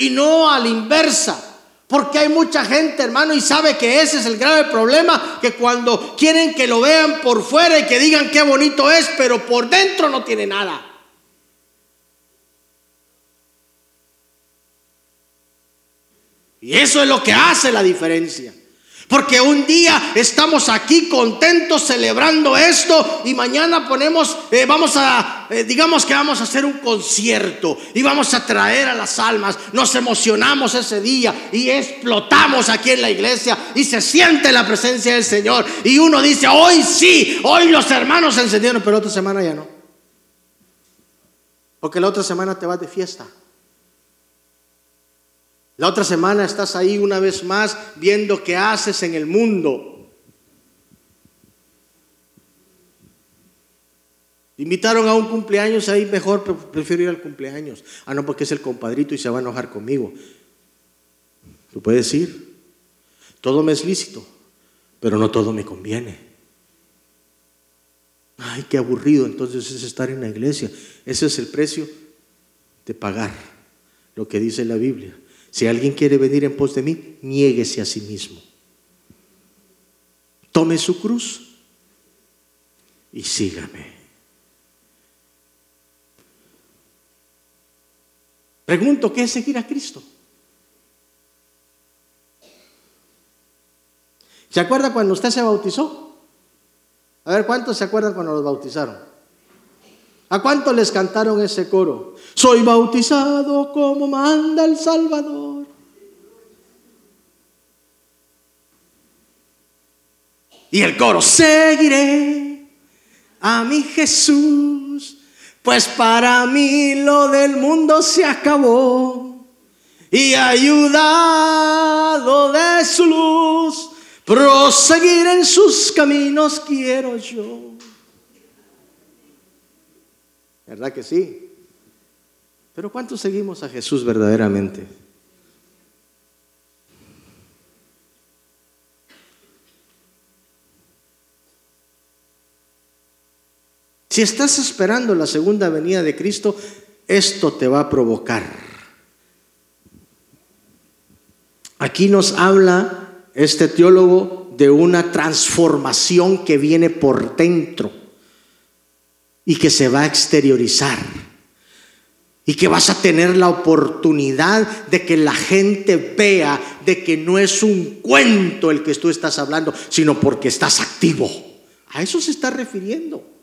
Y no a la inversa. Porque hay mucha gente, hermano, y sabe que ese es el grave problema, que cuando quieren que lo vean por fuera y que digan qué bonito es, pero por dentro no tiene nada. Y eso es lo que hace la diferencia. Porque un día estamos aquí contentos celebrando esto y mañana ponemos, eh, vamos a, eh, digamos que vamos a hacer un concierto y vamos a traer a las almas. Nos emocionamos ese día y explotamos aquí en la iglesia y se siente la presencia del Señor. Y uno dice, hoy sí, hoy los hermanos encendieron, pero otra semana ya no. Porque la otra semana te vas de fiesta. La otra semana estás ahí una vez más viendo qué haces en el mundo. Invitaron a un cumpleaños ahí, mejor prefiero ir al cumpleaños. Ah, no, porque es el compadrito y se va a enojar conmigo. Tú puedes ir. Todo me es lícito, pero no todo me conviene. Ay, qué aburrido entonces es estar en la iglesia. Ese es el precio de pagar lo que dice la Biblia. Si alguien quiere venir en pos de mí, niéguese a sí mismo. Tome su cruz y sígame. Pregunto, ¿qué es seguir a Cristo? ¿Se acuerda cuando usted se bautizó? A ver, ¿cuántos se acuerdan cuando los bautizaron? ¿A cuántos les cantaron ese coro? Soy bautizado como manda el Salvador. Y el coro, seguiré a mi Jesús, pues para mí lo del mundo se acabó. Y ayudado de su luz, proseguir en sus caminos quiero yo. ¿Verdad que sí? Pero ¿cuántos seguimos a Jesús verdaderamente? Si estás esperando la segunda venida de Cristo, esto te va a provocar. Aquí nos habla este teólogo de una transformación que viene por dentro y que se va a exteriorizar. Y que vas a tener la oportunidad de que la gente vea de que no es un cuento el que tú estás hablando, sino porque estás activo. A eso se está refiriendo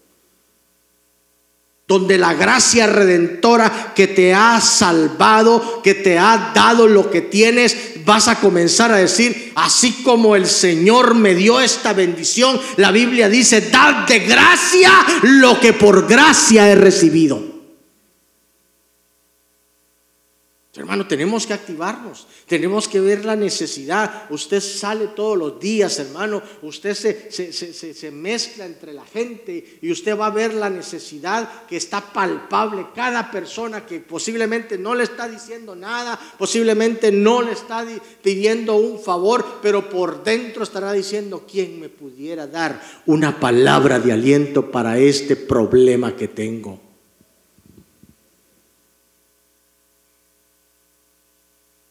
donde la gracia redentora que te ha salvado, que te ha dado lo que tienes, vas a comenzar a decir, así como el Señor me dio esta bendición, la Biblia dice, dad de gracia lo que por gracia he recibido. Hermano, tenemos que activarnos, tenemos que ver la necesidad. Usted sale todos los días, hermano, usted se, se, mezcla entre la gente y usted va a ver la necesidad que está palpable. Cada persona que posiblemente no le está diciendo nada, posiblemente no le está pidiendo un favor, pero por dentro estará diciendo, ¿quién me pudiera dar una palabra de aliento para este problema que tengo?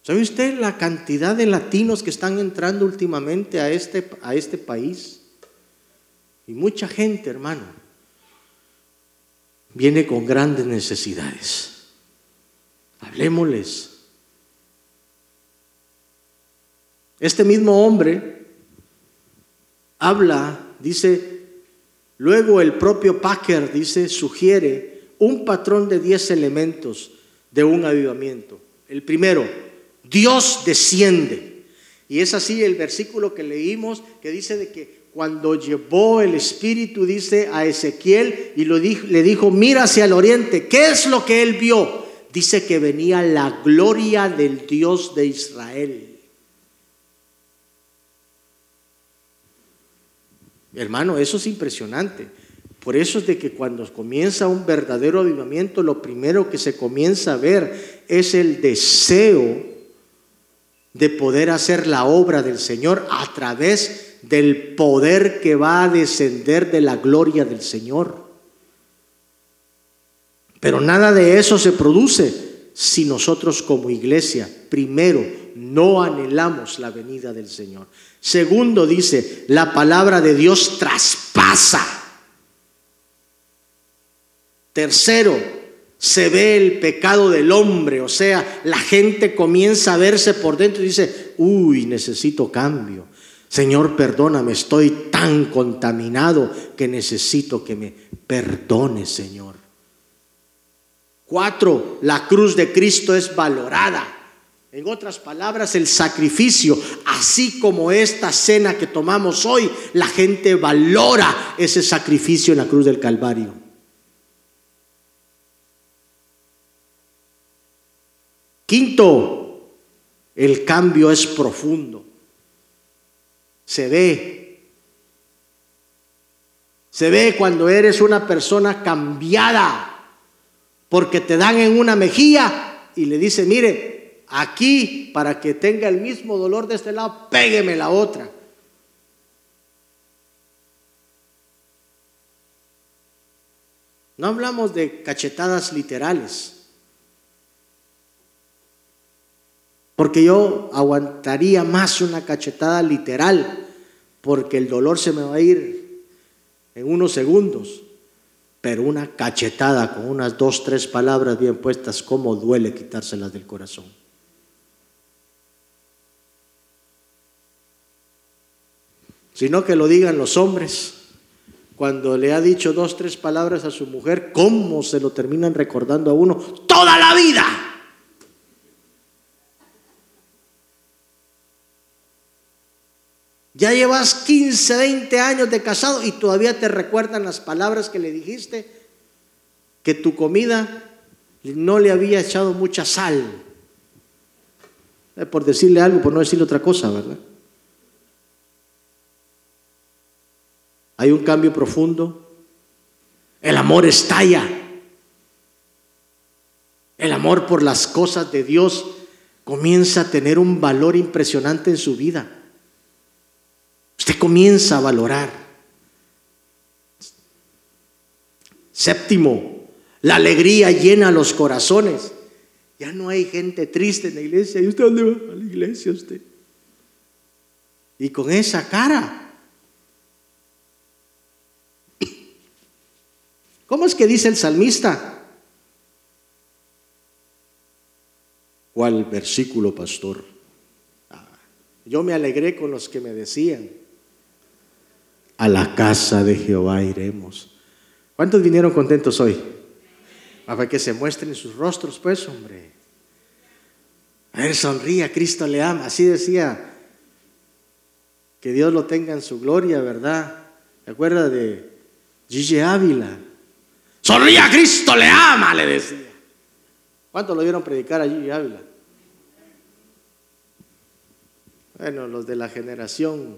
¿Sabe usted la cantidad de latinos que están entrando últimamente a este, a este país? Y mucha gente, hermano, viene con grandes necesidades. Hablemosles. Este mismo hombre habla, dice, luego el propio Packer, dice, sugiere un patrón de 10 elementos de un avivamiento. El primero, Dios desciende. Y es así el versículo que leímos que dice de que cuando llevó el Espíritu, dice a Ezequiel y le dijo, mira hacia el oriente, ¿qué es lo que él vio? Dice que venía la gloria del Dios de Israel. Hermano, eso es impresionante. Por eso es de que cuando comienza un verdadero avivamiento, lo primero que se comienza a ver es el deseo de poder hacer la obra del Señor a través del poder que va a descender de la gloria del Señor. Pero nada de eso se produce si nosotros como iglesia, primero, no anhelamos la venida del Señor. Segundo, dice, la palabra de Dios traspasa. Tercero, se ve el pecado del hombre, o sea, la gente comienza a verse por dentro y dice, uy, necesito cambio. Señor, perdóname, estoy tan contaminado que necesito que me perdone, Señor. Cuatro, la cruz de Cristo es valorada. En otras palabras, el sacrificio, así como esta cena que tomamos hoy, la gente valora ese sacrificio en la cruz del Calvario. Quinto, el cambio es profundo. Se ve. Se ve cuando eres una persona cambiada, porque te dan en una mejilla y le dice, mire, aquí para que tenga el mismo dolor de este lado, pégueme la otra. No hablamos de cachetadas literales. porque yo aguantaría más una cachetada literal, porque el dolor se me va a ir en unos segundos, pero una cachetada con unas dos, tres palabras bien puestas, ¿cómo duele quitárselas del corazón? Sino que lo digan los hombres, cuando le ha dicho dos, tres palabras a su mujer, ¿cómo se lo terminan recordando a uno toda la vida? Ya llevas 15, 20 años de casado y todavía te recuerdan las palabras que le dijiste, que tu comida no le había echado mucha sal. Por decirle algo, por no decirle otra cosa, ¿verdad? Hay un cambio profundo. El amor estalla. El amor por las cosas de Dios comienza a tener un valor impresionante en su vida. Usted comienza a valorar. Séptimo, la alegría llena los corazones. Ya no hay gente triste en la iglesia. ¿Y usted dónde va? A la iglesia usted. Y con esa cara. ¿Cómo es que dice el salmista? ¿Cuál versículo, pastor? Ah, yo me alegré con los que me decían, a la casa de Jehová iremos. ¿Cuántos vinieron contentos hoy? Para que se muestren sus rostros, pues, hombre. A ver, sonría, Cristo le ama. Así decía. Que Dios lo tenga en su gloria, ¿verdad? ¿Te acuerdas de Gigi Ávila? Sonría, Cristo le ama, le decía. ¿Cuántos lo vieron predicar a Gigi Ávila? Bueno, los de la generación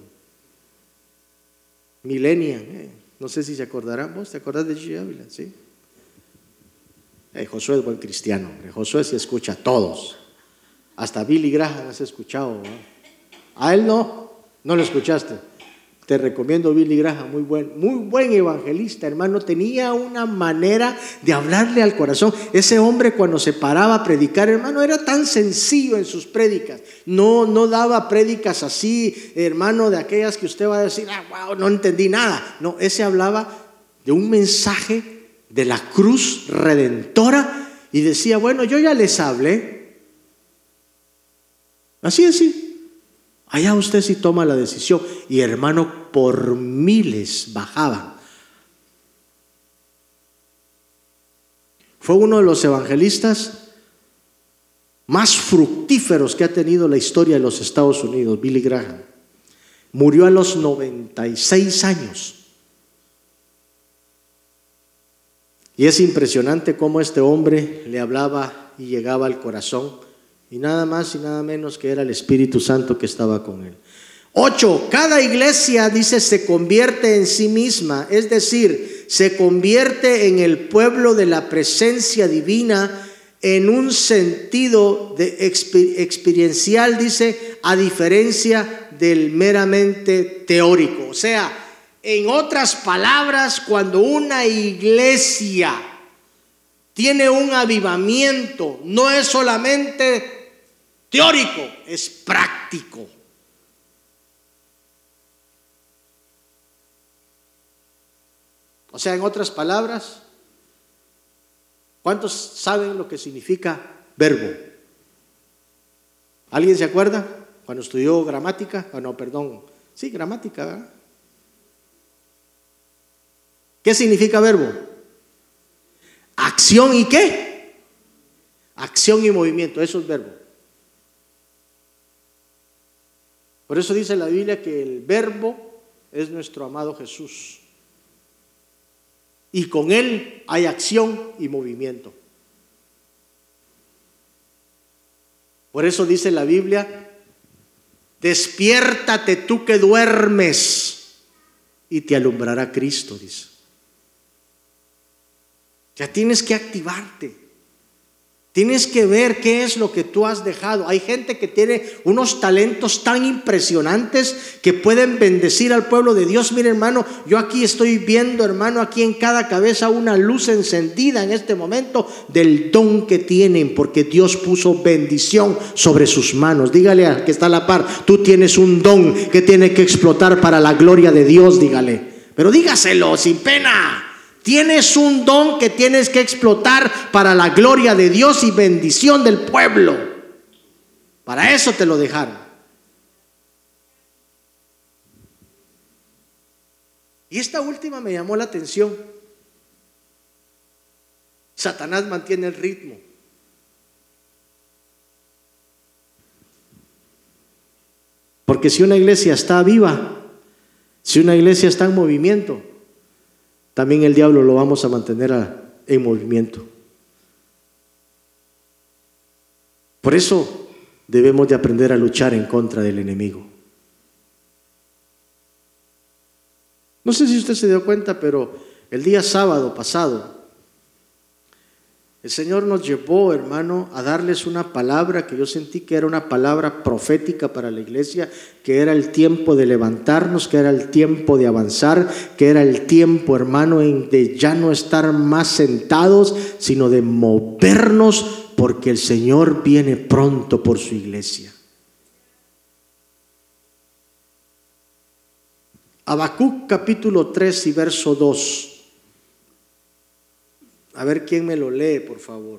millennial. Eh. No sé si se acordarán vos, ¿te acordás de Gigi Sí. Eh, Josué es buen cristiano, hombre. Josué sí escucha a todos. Hasta Billy Graham has escuchado. A él no, no lo escuchaste. Te recomiendo Billy Graham, muy buen, muy buen evangelista, hermano. Tenía una manera de hablarle al corazón. Ese hombre cuando se paraba a predicar, hermano, era tan sencillo en sus prédicas. No, no daba prédicas así, hermano, de aquellas que usted va a decir, ah, wow, no entendí nada. No, ese hablaba de un mensaje de la cruz redentora y decía, bueno, yo ya les hablé. Así es, sí. Allá usted sí toma la decisión. Y hermano, por miles bajaban. Fue uno de los evangelistas más fructíferos que ha tenido la historia de los Estados Unidos, Billy Graham. Murió a los 96 años. Y es impresionante cómo este hombre le hablaba y llegaba al corazón. Y nada más y nada menos que era el Espíritu Santo que estaba con él. Ocho, cada iglesia, dice, se convierte en sí misma, es decir, se convierte en el pueblo de la presencia divina en un sentido de experiencial, dice, a diferencia del meramente teórico. O sea, en otras palabras, cuando una iglesia tiene un avivamiento, no es solamente teórico, es práctico. O sea, en otras palabras, ¿cuántos saben lo que significa verbo? ¿Alguien se acuerda? Cuando estudió gramática, o no, perdón, sí, gramática, ¿verdad? ¿Qué significa verbo? Acción y qué? Acción y movimiento, eso es verbo. Por eso dice la Biblia que el verbo es nuestro amado Jesús y con Él hay acción y movimiento. Por eso dice la Biblia, despiértate tú que duermes y te alumbrará Cristo, dice. Ya tienes que activarte. Tienes que ver qué es lo que tú has dejado. Hay gente que tiene unos talentos tan impresionantes que pueden bendecir al pueblo de Dios. Mire hermano, yo aquí estoy viendo hermano, aquí en cada cabeza una luz encendida en este momento del don que tienen, porque Dios puso bendición sobre sus manos. Dígale al que está a la par, tú tienes un don que tiene que explotar para la gloria de Dios, dígale. Pero dígaselo sin pena. Tienes un don que tienes que explotar para la gloria de Dios y bendición del pueblo. Para eso te lo dejaron. Y esta última me llamó la atención. Satanás mantiene el ritmo. Porque si una iglesia está viva, si una iglesia está en movimiento, también el diablo lo vamos a mantener en movimiento. Por eso debemos de aprender a luchar en contra del enemigo. No sé si usted se dio cuenta, pero el día sábado pasado, el Señor nos llevó, hermano, a darles una palabra que yo sentí que era una palabra profética para la iglesia, que era el tiempo de levantarnos, que era el tiempo de avanzar, que era el tiempo, hermano, de ya no estar más sentados, sino de movernos, porque el Señor viene pronto por su iglesia. Habacuc capítulo 3 y verso 2. A ver quién me lo lee, por favor.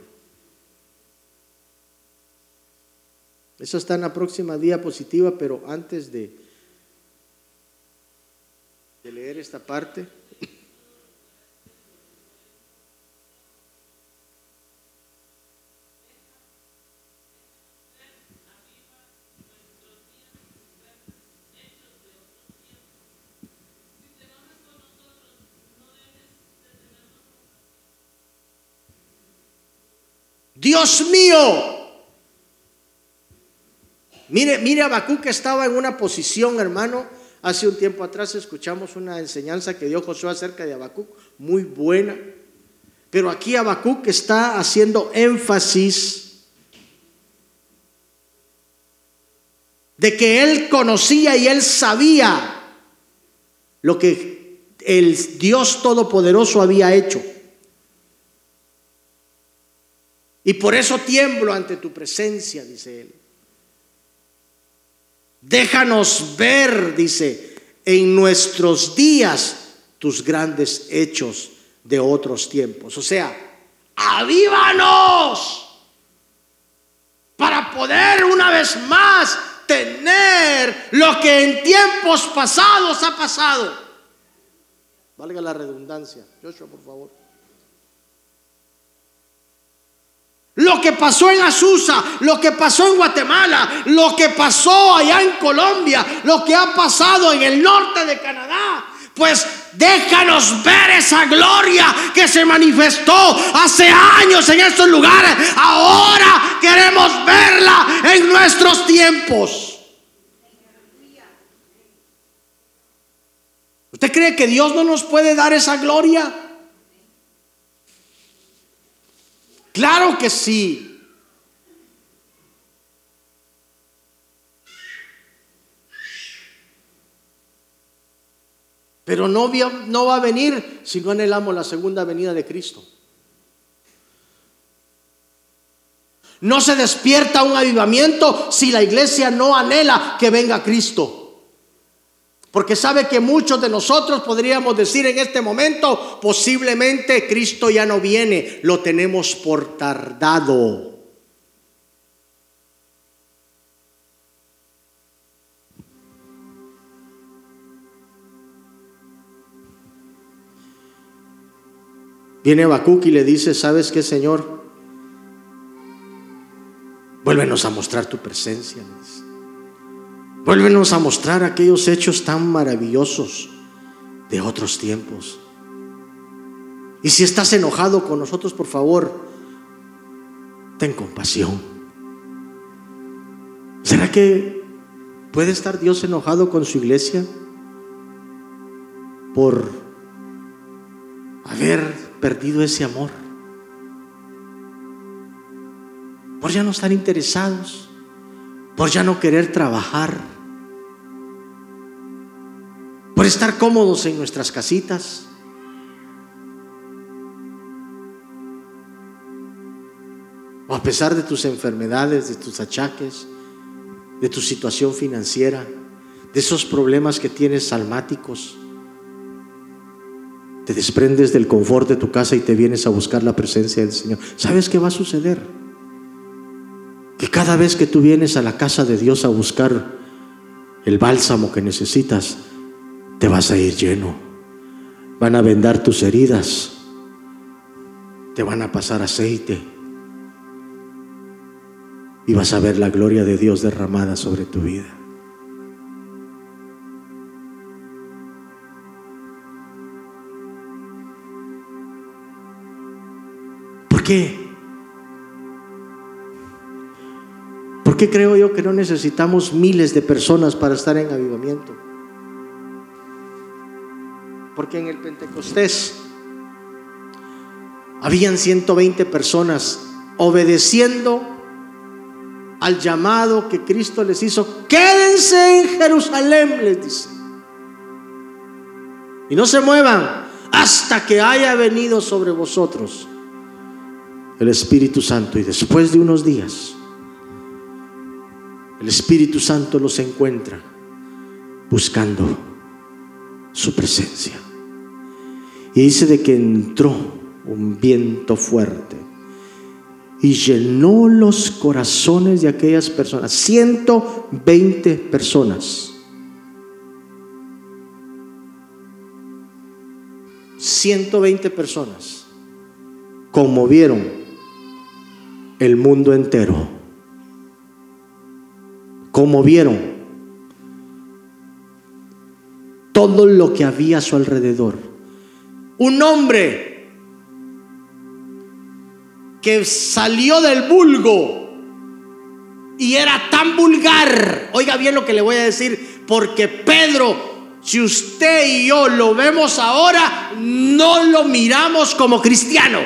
Eso está en la próxima diapositiva, pero antes de, de leer esta parte. Dios mío. Mire, mire que estaba en una posición, hermano. Hace un tiempo atrás escuchamos una enseñanza que dio Josué acerca de Habacuc, muy buena. Pero aquí Habacuc está haciendo énfasis de que él conocía y él sabía lo que el Dios Todopoderoso había hecho. Y por eso tiemblo ante tu presencia, dice él. Déjanos ver, dice, en nuestros días tus grandes hechos de otros tiempos. O sea, avívanos para poder una vez más tener lo que en tiempos pasados ha pasado. Valga la redundancia. Joshua, por favor. Lo que pasó en Azusa, lo que pasó en Guatemala, lo que pasó allá en Colombia, lo que ha pasado en el norte de Canadá. Pues déjanos ver esa gloria que se manifestó hace años en estos lugares. Ahora queremos verla en nuestros tiempos. ¿Usted cree que Dios no nos puede dar esa gloria? Claro que sí. Pero no, va a venir si no anhelamos la segunda venida de Cristo. No se despierta un avivamiento si la iglesia no anhela que venga Cristo. Porque sabe que muchos de nosotros podríamos decir en este momento, posiblemente Cristo ya no viene, lo tenemos por tardado. Viene Habacuc y le dice, ¿sabes qué, Señor? Vuélvenos a mostrar tu presencia. Vuélvenos a mostrar aquellos hechos tan maravillosos de otros tiempos. Y si estás enojado con nosotros, por favor, ten compasión. ¿Será que puede estar Dios enojado con su iglesia por haber perdido ese amor? Por ya no estar interesados por ya no querer trabajar, por estar cómodos en nuestras casitas. O a pesar de tus enfermedades, de tus achaques, de tu situación financiera, de esos problemas que tienes almáticos, te desprendes del confort de tu casa y te vienes a buscar la presencia del Señor. ¿Sabes qué va a suceder? que cada vez que tú vienes a la casa de Dios a buscar el bálsamo que necesitas, te vas a ir lleno, Van a vendar tus heridas. Te van a pasar aceite. Y vas a ver la gloria de Dios derramada sobre tu vida. ¿Por qué? ¿Por qué creo yo que no necesitamos miles de personas para estar en avivamiento? Porque en el Pentecostés habían 120 personas obedeciendo al llamado que Cristo les hizo. Quédense en Jerusalén, les dice. Y no se muevan hasta que haya venido sobre vosotros el Espíritu Santo. Y después de unos días, el Espíritu Santo los encuentra buscando su presencia. Y dice de que entró un viento fuerte y llenó los corazones de aquellas personas, 120 personas. 120 personas conmovieron el mundo entero. Conmovieron todo lo que había a su alrededor un hombre que salió del vulgo y era tan vulgar. Oiga bien lo que le voy a decir, porque Pedro, si usted y yo lo vemos ahora, no lo miramos como cristiano.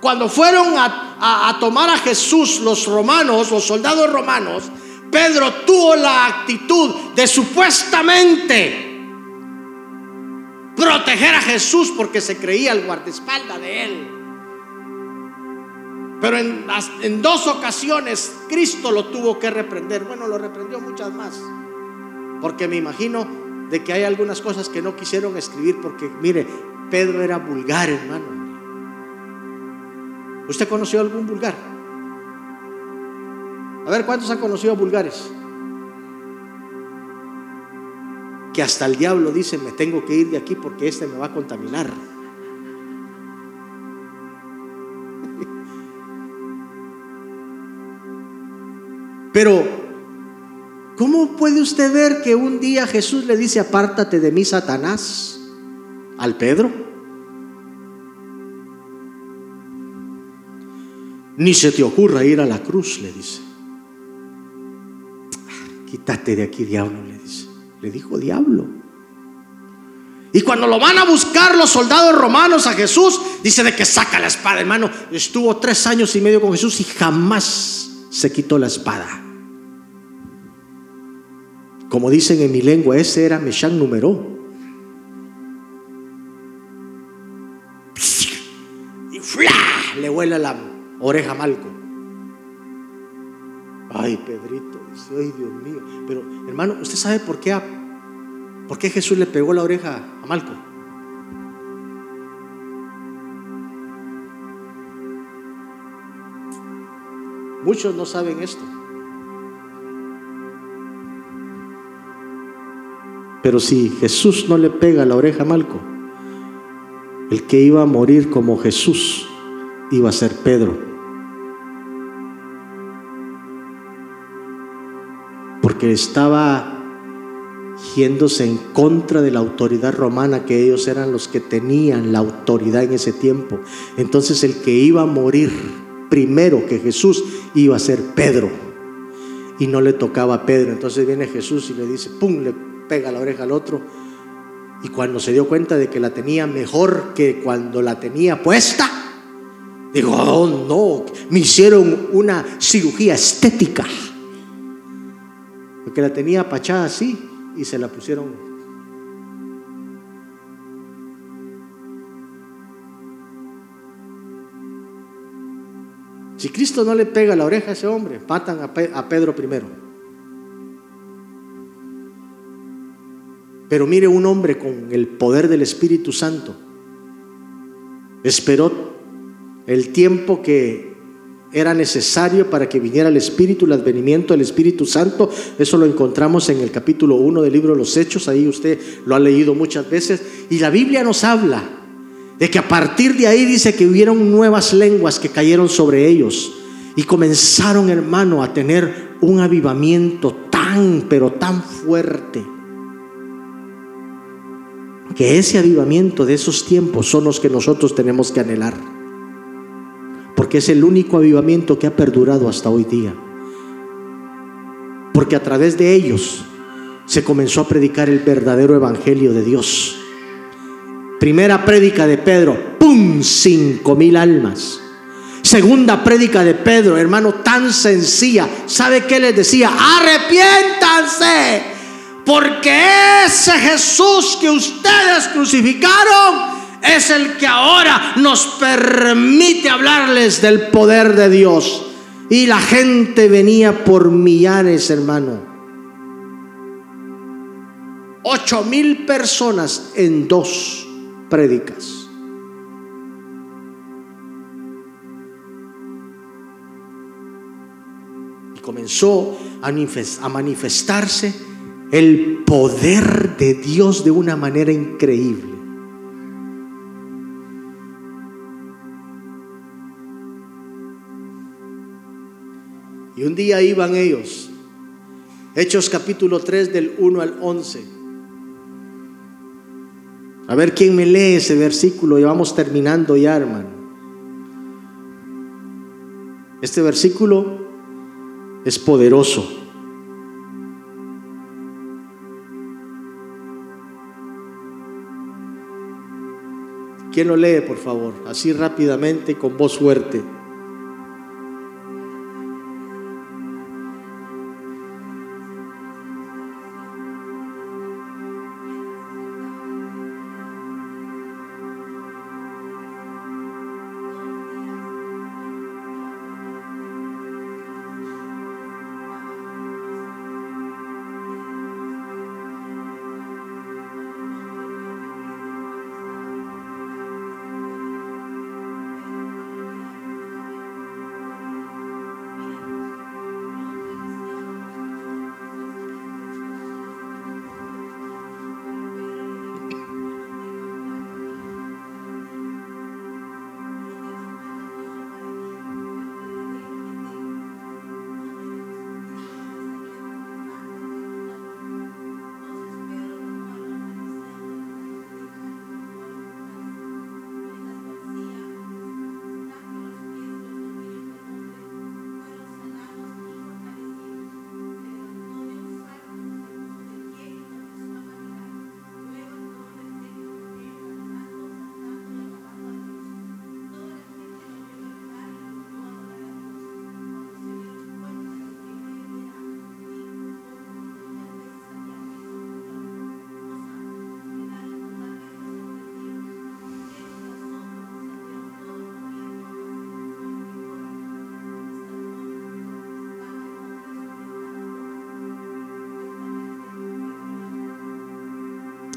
Cuando fueron a, tomar a Jesús los romanos, los soldados romanos, Pedro tuvo la actitud de supuestamente proteger a Jesús porque se creía el guardaespaldas de él. Pero en, en, dos ocasiones Cristo lo tuvo que reprender. Bueno, lo reprendió muchas más. Porque me imagino de que hay algunas cosas que no quisieron escribir porque, mire, Pedro era vulgar, hermano. ¿Usted conoció algún vulgar? A ver, ¿cuántos han conocido vulgares? Que hasta el diablo dice, me tengo que ir de aquí porque este me va a contaminar. *laughs* Pero, ¿cómo puede usted ver que un día Jesús le dice, apártate de mí, Satanás, al Pedro? Ni se te ocurra ir a la cruz, le dice. Quítate de aquí, diablo, le dice. Le dijo diablo. Y cuando lo van a buscar los soldados romanos a Jesús, dice de que saca la espada, hermano. Estuvo tres años y medio con Jesús y jamás se quitó la espada. Como dicen en mi lengua, ese era Meshán número. Y ¡fla! le vuela la oreja Malco. Ay, Pedrito, ay, Dios mío. Pero, hermano, ¿usted sabe por qué, por qué Jesús le pegó la oreja a Malco? Muchos no saben esto. Pero si Jesús no le pega la oreja a Malco, el que iba a morir como Jesús iba a ser Pedro. Porque estaba yéndose en contra de la autoridad romana, que ellos eran los que tenían la autoridad en ese tiempo. Entonces el que iba a morir primero que Jesús iba a ser Pedro. Y no le tocaba a Pedro. Entonces viene Jesús y le dice, ¡pum!, le pega la oreja al otro. Y cuando se dio cuenta de que la tenía mejor que cuando la tenía puesta, digo, oh no, me hicieron una cirugía estética porque la tenía apachada así y se la pusieron. Si Cristo no le pega la oreja a ese hombre, matan a Pedro primero. Pero mire un hombre con el poder del Espíritu Santo. Esperó el tiempo que era necesario para que viniera el Espíritu, el advenimiento del Espíritu Santo. Eso lo encontramos en el capítulo 1 del libro de los Hechos, ahí usted lo ha leído muchas veces. Y la Biblia nos habla de que a partir de ahí dice que hubieron nuevas lenguas que cayeron sobre ellos y comenzaron, hermano, a tener un avivamiento tan, pero tan fuerte. Que ese avivamiento de esos tiempos son los que nosotros tenemos que anhelar porque es el único avivamiento que ha perdurado hasta hoy día. Porque a través de ellos se comenzó a predicar el verdadero evangelio de Dios. Primera prédica de Pedro, ¡pum! Cinco mil almas. Segunda prédica de Pedro, hermano, tan sencilla. ¿Sabe qué les decía? Arrepiéntanse, porque ese Jesús que ustedes crucificaron es el que ahora nos permite hablarles del poder de Dios. Y la gente venía por millares, hermano. Ocho mil personas en dos prédicas. Y comenzó a manifestarse el poder de Dios de una manera increíble. Y un día iban ellos, Hechos capítulo 3 del 1 al 11. A ver quién me lee ese versículo y vamos terminando ya, hermano. Este versículo es poderoso. ¿Quién lo lee, por favor? Así rápidamente, con voz fuerte.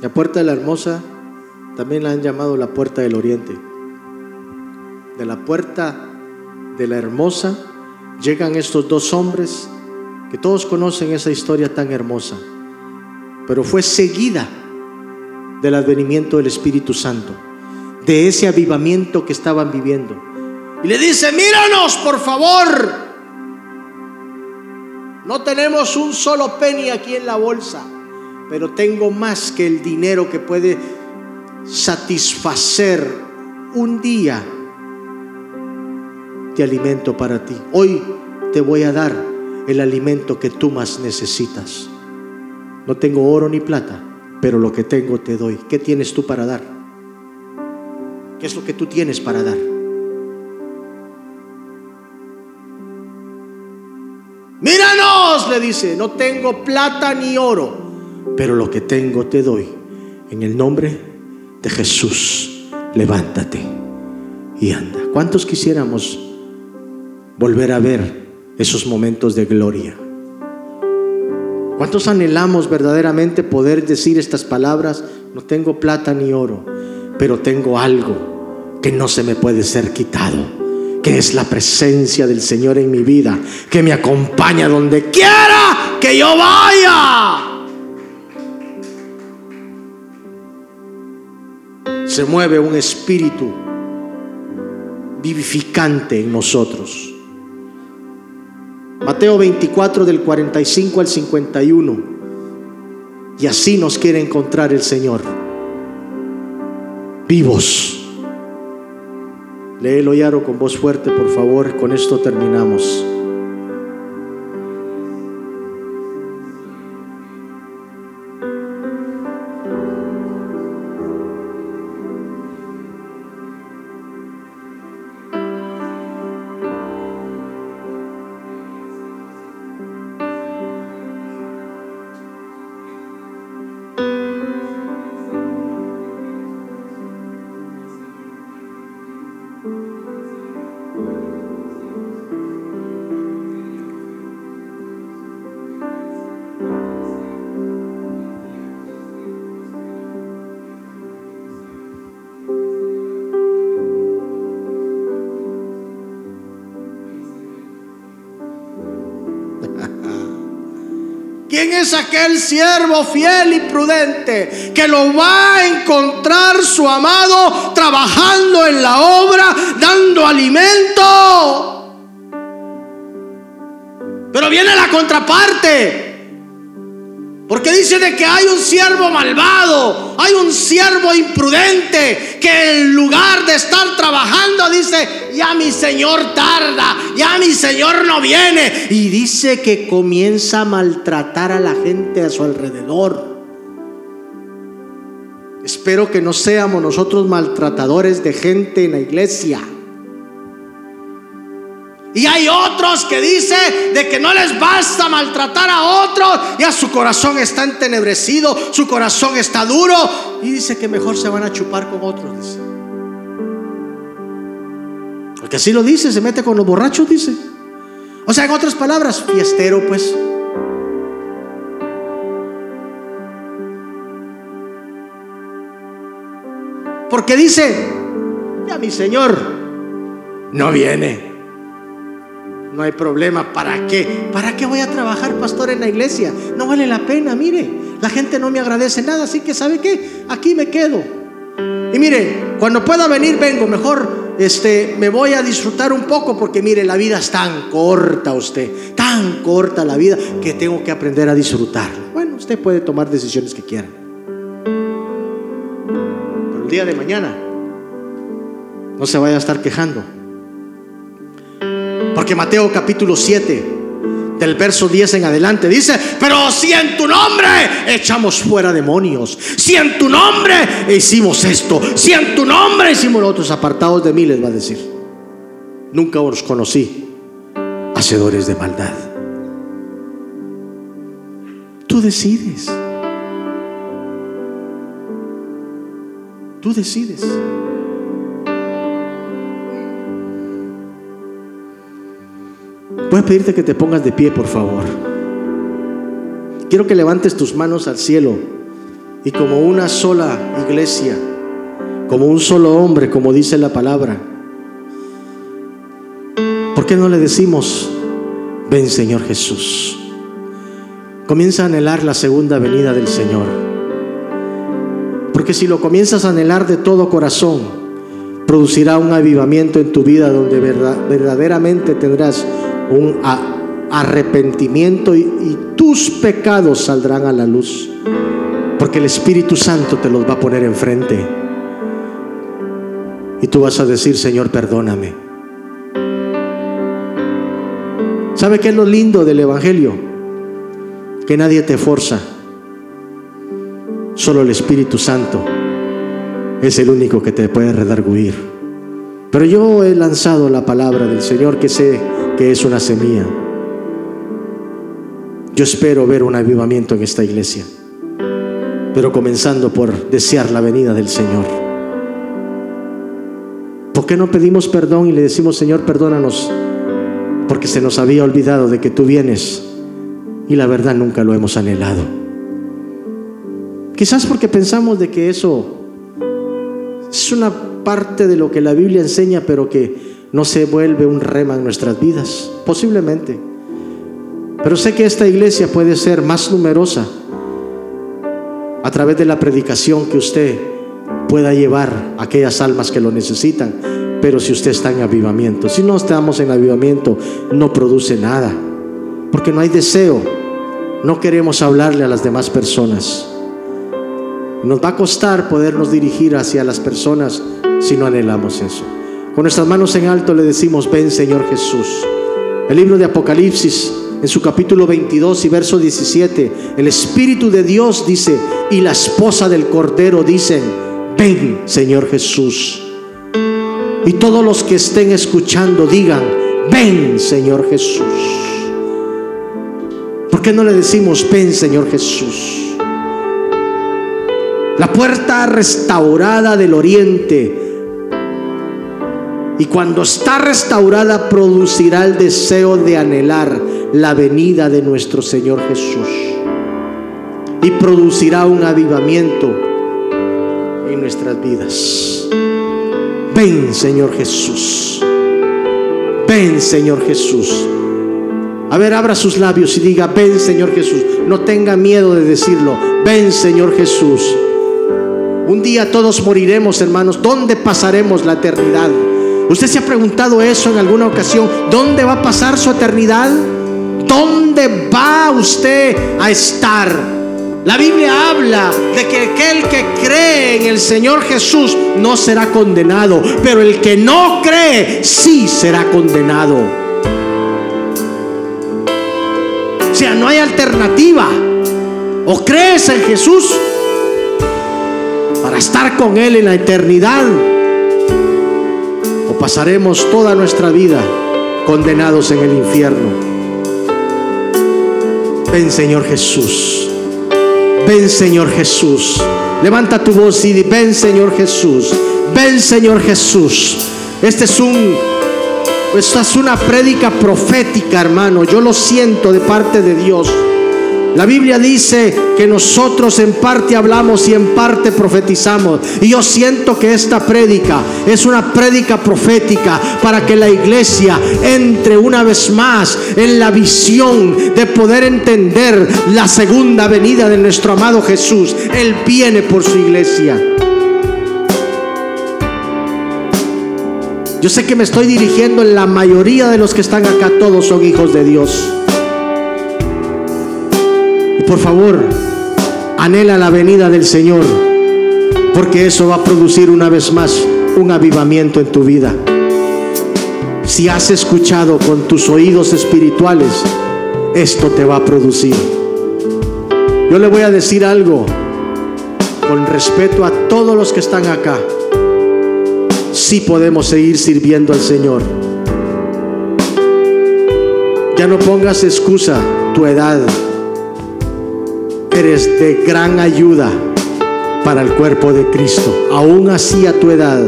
La puerta de la hermosa también la han llamado la puerta del oriente. De la puerta de la hermosa llegan estos dos hombres que todos conocen esa historia tan hermosa, pero fue seguida del advenimiento del Espíritu Santo, de ese avivamiento que estaban viviendo. Y le dice, míranos por favor, no tenemos un solo penny aquí en la bolsa pero tengo más que el dinero que puede satisfacer un día de alimento para ti. Hoy te voy a dar el alimento que tú más necesitas. No tengo oro ni plata, pero lo que tengo te doy. ¿Qué tienes tú para dar? ¿Qué es lo que tú tienes para dar? Míranos, le dice, no tengo plata ni oro, pero lo que tengo te doy. En el nombre de Jesús, levántate y anda. ¿Cuántos quisiéramos volver a ver esos momentos de gloria? ¿Cuántos anhelamos verdaderamente poder decir estas palabras? No tengo plata ni oro, pero tengo algo que no se me puede ser quitado, que es la presencia del Señor en mi vida, que me acompaña donde quiera que yo vaya. Se mueve un espíritu vivificante en nosotros. Mateo 24 del 45 al 51. Y así nos quiere encontrar el Señor. Vivos. Léelo, Yaro, con voz fuerte, por favor. Con esto terminamos. Siervo fiel y prudente que lo va a encontrar su amado trabajando en la obra, dando alimento? Pero viene la contraparte. Porque dice de que hay un siervo malvado, hay un siervo imprudente que en lugar de estar trabajando dice, ya mi Señor tarda, ya mi Señor no viene. Y dice que comienza a maltratar a la gente a su alrededor. Espero que no seamos nosotros maltratadores de gente en la iglesia. Y hay otros que dicen de que no les basta maltratar a otros, ya su corazón está entenebrecido, su corazón está duro y dice que mejor se van a chupar con otros. Dice. Porque así lo dice, se mete con los borrachos, dice. O sea, en otras palabras, fiestero, pues. Porque dice, ya mi Señor no viene. No hay problema. ¿Para qué? ¿Para qué voy a trabajar, pastor, en la iglesia? No vale la pena, mire. La gente no me agradece nada, así que ¿sabe qué? Aquí me quedo. Y mire, cuando pueda venir, vengo. Mejor este, me voy a disfrutar un poco porque mire, la vida es tan corta usted, tan corta la vida que tengo que aprender a disfrutar. Bueno, usted puede tomar decisiones que quiera. Pero el día de mañana no se vaya a estar quejando. Porque Mateo capítulo 7, del verso 10 en adelante, dice, pero si en tu nombre echamos fuera demonios, si en tu nombre hicimos esto, si en tu nombre hicimos otros, apartados de mí, les va a decir, nunca os conocí, hacedores de maldad. Tú decides. Tú decides. A pedirte que te pongas de pie, por favor. Quiero que levantes tus manos al cielo y como una sola iglesia, como un solo hombre, como dice la palabra. ¿Por qué no le decimos, ven Señor Jesús? Comienza a anhelar la segunda venida del Señor. Porque si lo comienzas a anhelar de todo corazón, producirá un avivamiento en tu vida donde verdaderamente tendrás un arrepentimiento y, tus pecados saldrán a la luz. Porque el Espíritu Santo te los va a poner enfrente. Y tú vas a decir, Señor, perdóname. ¿Sabe qué es lo lindo del Evangelio? Que nadie te forza. Solo el Espíritu Santo es el único que te puede redarguir. Pero yo he lanzado la palabra del Señor que sé que es una semilla. Yo espero ver un avivamiento en esta iglesia, pero comenzando por desear la venida del Señor. ¿Por qué no pedimos perdón y le decimos, Señor, perdónanos? Porque se nos había olvidado de que tú vienes y la verdad nunca lo hemos anhelado. Quizás porque pensamos de que eso es una parte de lo que la Biblia enseña, pero que no se vuelve un rema en nuestras vidas, posiblemente. Pero sé que esta iglesia puede ser más numerosa a través de la predicación que usted pueda llevar a aquellas almas que lo necesitan. Pero si usted está en avivamiento, si no estamos en avivamiento, no produce nada. Porque no hay deseo. No queremos hablarle a las demás personas. Nos va a costar podernos dirigir hacia las personas si no anhelamos eso. Con nuestras manos en alto le decimos, ven Señor Jesús. El libro de Apocalipsis, en su capítulo 22 y verso 17, el Espíritu de Dios dice, y la esposa del Cordero dicen, ven Señor Jesús. Y todos los que estén escuchando digan, ven Señor Jesús. ¿Por qué no le decimos, ven Señor Jesús? La puerta restaurada del oriente y cuando está restaurada producirá el deseo de anhelar la venida de nuestro Señor Jesús. Y producirá un avivamiento en nuestras vidas. Ven Señor Jesús. Ven Señor Jesús. A ver, abra sus labios y diga, ven Señor Jesús. No tenga miedo de decirlo. Ven Señor Jesús. Un día todos moriremos, hermanos. ¿Dónde pasaremos la eternidad? ¿Usted se ha preguntado eso en alguna ocasión? ¿Dónde va a pasar su eternidad? ¿Dónde va usted a estar? La Biblia habla de que aquel que cree en el Señor Jesús no será condenado, pero el que no cree sí será condenado. O sea, no hay alternativa. O crees en Jesús para estar con Él en la eternidad pasaremos toda nuestra vida condenados en el infierno. Ven Señor Jesús, ven Señor Jesús. Levanta tu voz y ven Señor Jesús, ven Señor Jesús. Este es un, esta es una prédica profética, hermano. Yo lo siento de parte de Dios. La Biblia dice que nosotros en parte hablamos y en parte profetizamos. Y yo siento que esta prédica es una prédica profética para que la iglesia entre una vez más en la visión de poder entender la segunda venida de nuestro amado Jesús. Él viene por su iglesia. Yo sé que me estoy dirigiendo en la mayoría de los que están acá, todos son hijos de Dios por favor, anhela la venida del Señor, porque eso va a producir una vez más un avivamiento en tu vida. Si has escuchado con tus oídos espirituales, esto te va a producir. Yo le voy a decir algo con respeto a todos los que están acá. Si podemos seguir sirviendo al Señor. Ya no pongas excusa tu edad, eres de gran ayuda para el cuerpo de Cristo. Aún así a tu edad,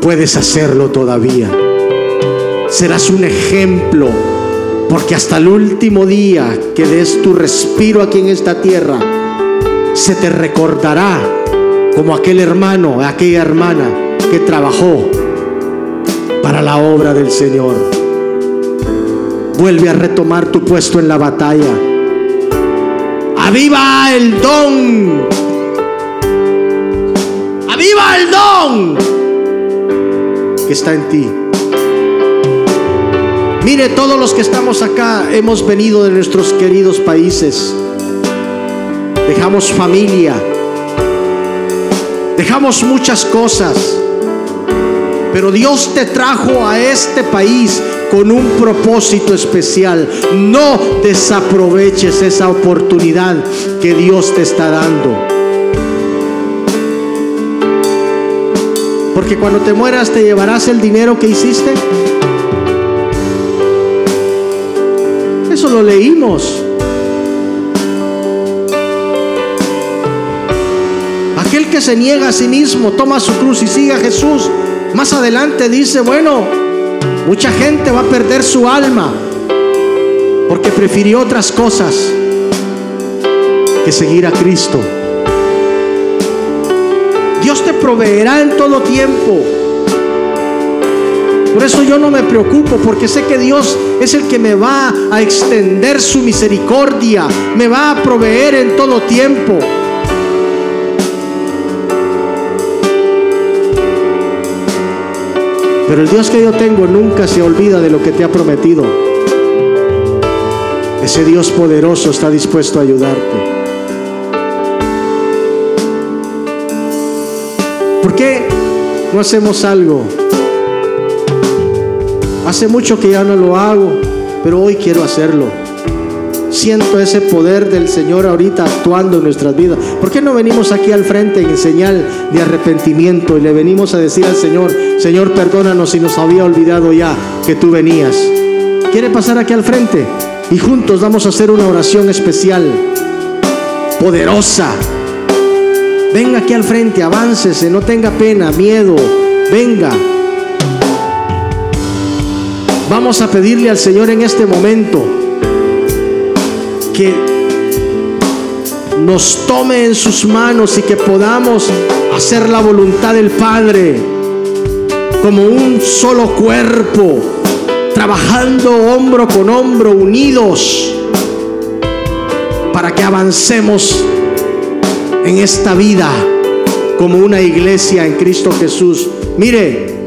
puedes hacerlo todavía. Serás un ejemplo, porque hasta el último día que des tu respiro aquí en esta tierra, se te recordará como aquel hermano, aquella hermana que trabajó para la obra del Señor. Vuelve a retomar tu puesto en la batalla Aviva el don. Aviva el don que está en ti. Mire, todos los que estamos acá hemos venido de nuestros queridos países. Dejamos familia. Dejamos muchas cosas. Pero Dios te trajo a este país con un propósito especial. No desaproveches esa oportunidad que Dios te está dando. Porque cuando te mueras te llevarás el dinero que hiciste. Eso lo leímos. Aquel que se niega a sí mismo, toma su cruz y sigue a Jesús. Más adelante dice, bueno, Mucha gente va a perder su alma porque prefirió otras cosas que seguir a Cristo. Dios te proveerá en todo tiempo. Por eso yo no me preocupo, porque sé que Dios es el que me va a extender su misericordia, me va a proveer en todo tiempo. Pero el Dios que yo tengo nunca se olvida de lo que te ha prometido. Ese Dios poderoso está dispuesto a ayudarte. ¿Por qué no hacemos algo? Hace mucho que ya no lo hago, pero hoy quiero hacerlo. Siento ese poder del Señor ahorita actuando en nuestras vidas. ¿Por qué no venimos aquí al frente en señal de arrepentimiento y le venimos a decir al Señor, Señor, perdónanos si nos había olvidado ya que tú venías? ¿Quiere pasar aquí al frente? Y juntos vamos a hacer una oración especial, poderosa, Venga aquí al frente, aváncese, no tenga pena, miedo. Venga. Vamos a pedirle al Señor en este momento que nos tome en sus manos y que podamos hacer la voluntad del Padre como un solo cuerpo, trabajando hombro con hombro, unidos, para que avancemos en esta vida como una iglesia en Cristo Jesús. Mire,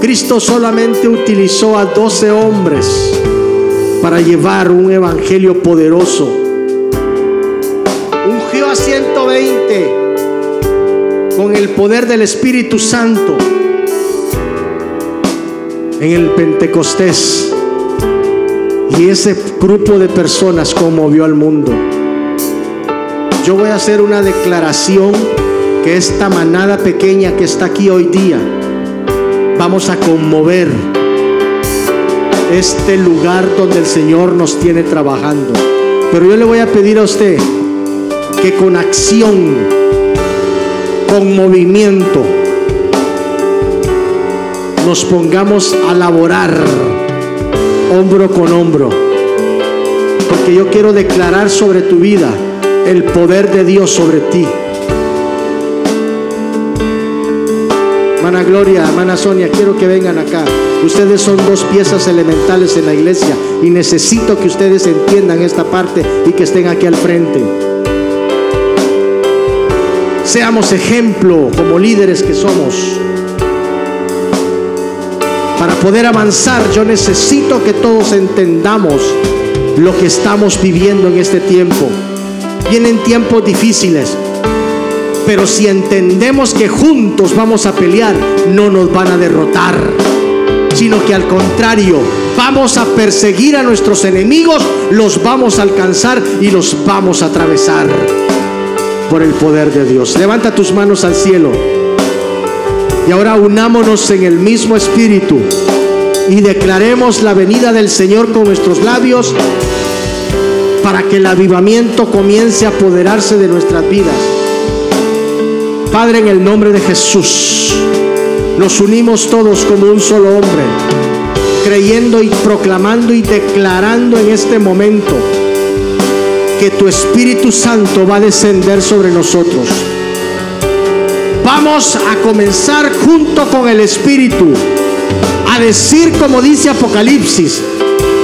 Cristo solamente utilizó a 12 hombres para llevar un evangelio poderoso. Ungió a 120 con el poder del Espíritu Santo en el Pentecostés. Y ese grupo de personas conmovió al mundo yo voy a hacer una declaración que esta manada pequeña que está aquí hoy día, vamos a conmover este lugar donde el Señor nos tiene trabajando. Pero yo le voy a pedir a usted que con acción, con movimiento, nos pongamos a laborar hombro con hombro. Porque yo quiero declarar sobre tu vida el poder de Dios sobre ti. Hermana Gloria, hermana Sonia, quiero que vengan acá. Ustedes son dos piezas elementales en la iglesia y necesito que ustedes entiendan esta parte y que estén aquí al frente. Seamos ejemplo como líderes que somos. Para poder avanzar yo necesito que todos entendamos lo que estamos viviendo en este tiempo. Vienen tiempos difíciles. Pero si entendemos que juntos vamos a pelear, no nos van a derrotar, sino que al contrario, vamos a perseguir a nuestros enemigos, los vamos a alcanzar y los vamos a atravesar por el poder de Dios. Levanta tus manos al cielo. Y ahora unámonos en el mismo espíritu y declaremos la venida del Señor con nuestros labios para que el avivamiento comience a apoderarse de nuestras vidas. Padre, en el nombre de Jesús, nos unimos todos como un solo hombre, creyendo y proclamando y declarando en este momento que tu Espíritu Santo va a descender sobre nosotros. Vamos a comenzar junto con el Espíritu a decir como dice Apocalipsis,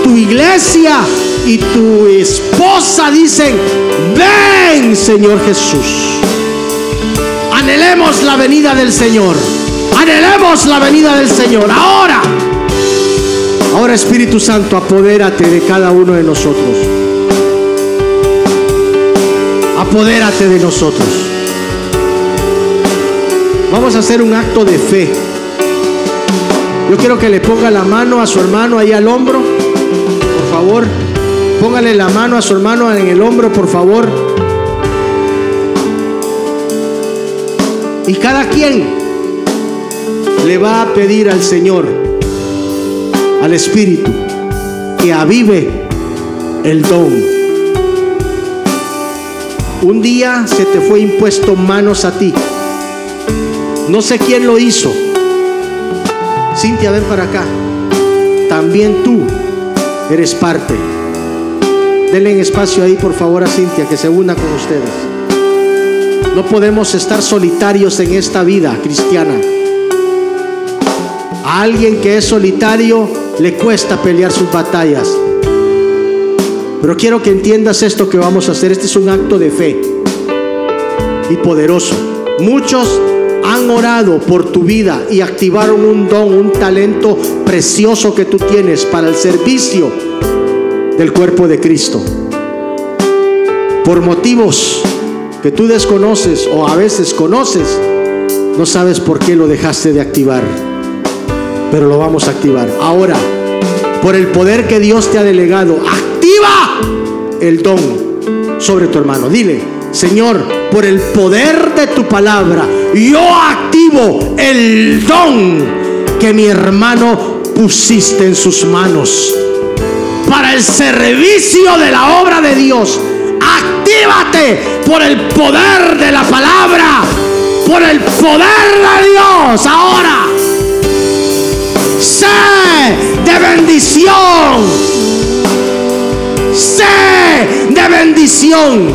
tu iglesia y tu esposa dicen, ven Señor Jesús. Anhelemos la venida del Señor. Anhelemos la venida del Señor. Ahora. Ahora Espíritu Santo, apodérate de cada uno de nosotros. Apodérate de nosotros. Vamos a hacer un acto de fe. Yo quiero que le ponga la mano a su hermano ahí al hombro. Por favor. Póngale la mano a su hermano en el hombro, por favor. Y cada quien le va a pedir al Señor, al Espíritu, que avive el don. Un día se te fue impuesto manos a ti. No sé quién lo hizo. Cintia, ven para acá. También tú eres parte. Denle espacio ahí, por favor, a Cintia, que se una con ustedes. No podemos estar solitarios en esta vida cristiana. A alguien que es solitario le cuesta pelear sus batallas. Pero quiero que entiendas esto que vamos a hacer. Este es un acto de fe y poderoso. Muchos han orado por tu vida y activaron un don, un talento precioso que tú tienes para el servicio del cuerpo de Cristo. Por motivos que tú desconoces o a veces conoces, no sabes por qué lo dejaste de activar, pero lo vamos a activar. Ahora, por el poder que Dios te ha delegado, el don sobre tu hermano. Dile, Señor, por el poder de tu palabra, yo activo el don que mi hermano pusiste en sus manos para el servicio de la obra de Dios. Actívate por el poder de la palabra, por el poder de Dios. Ahora, sé de bendición. Sé de bendición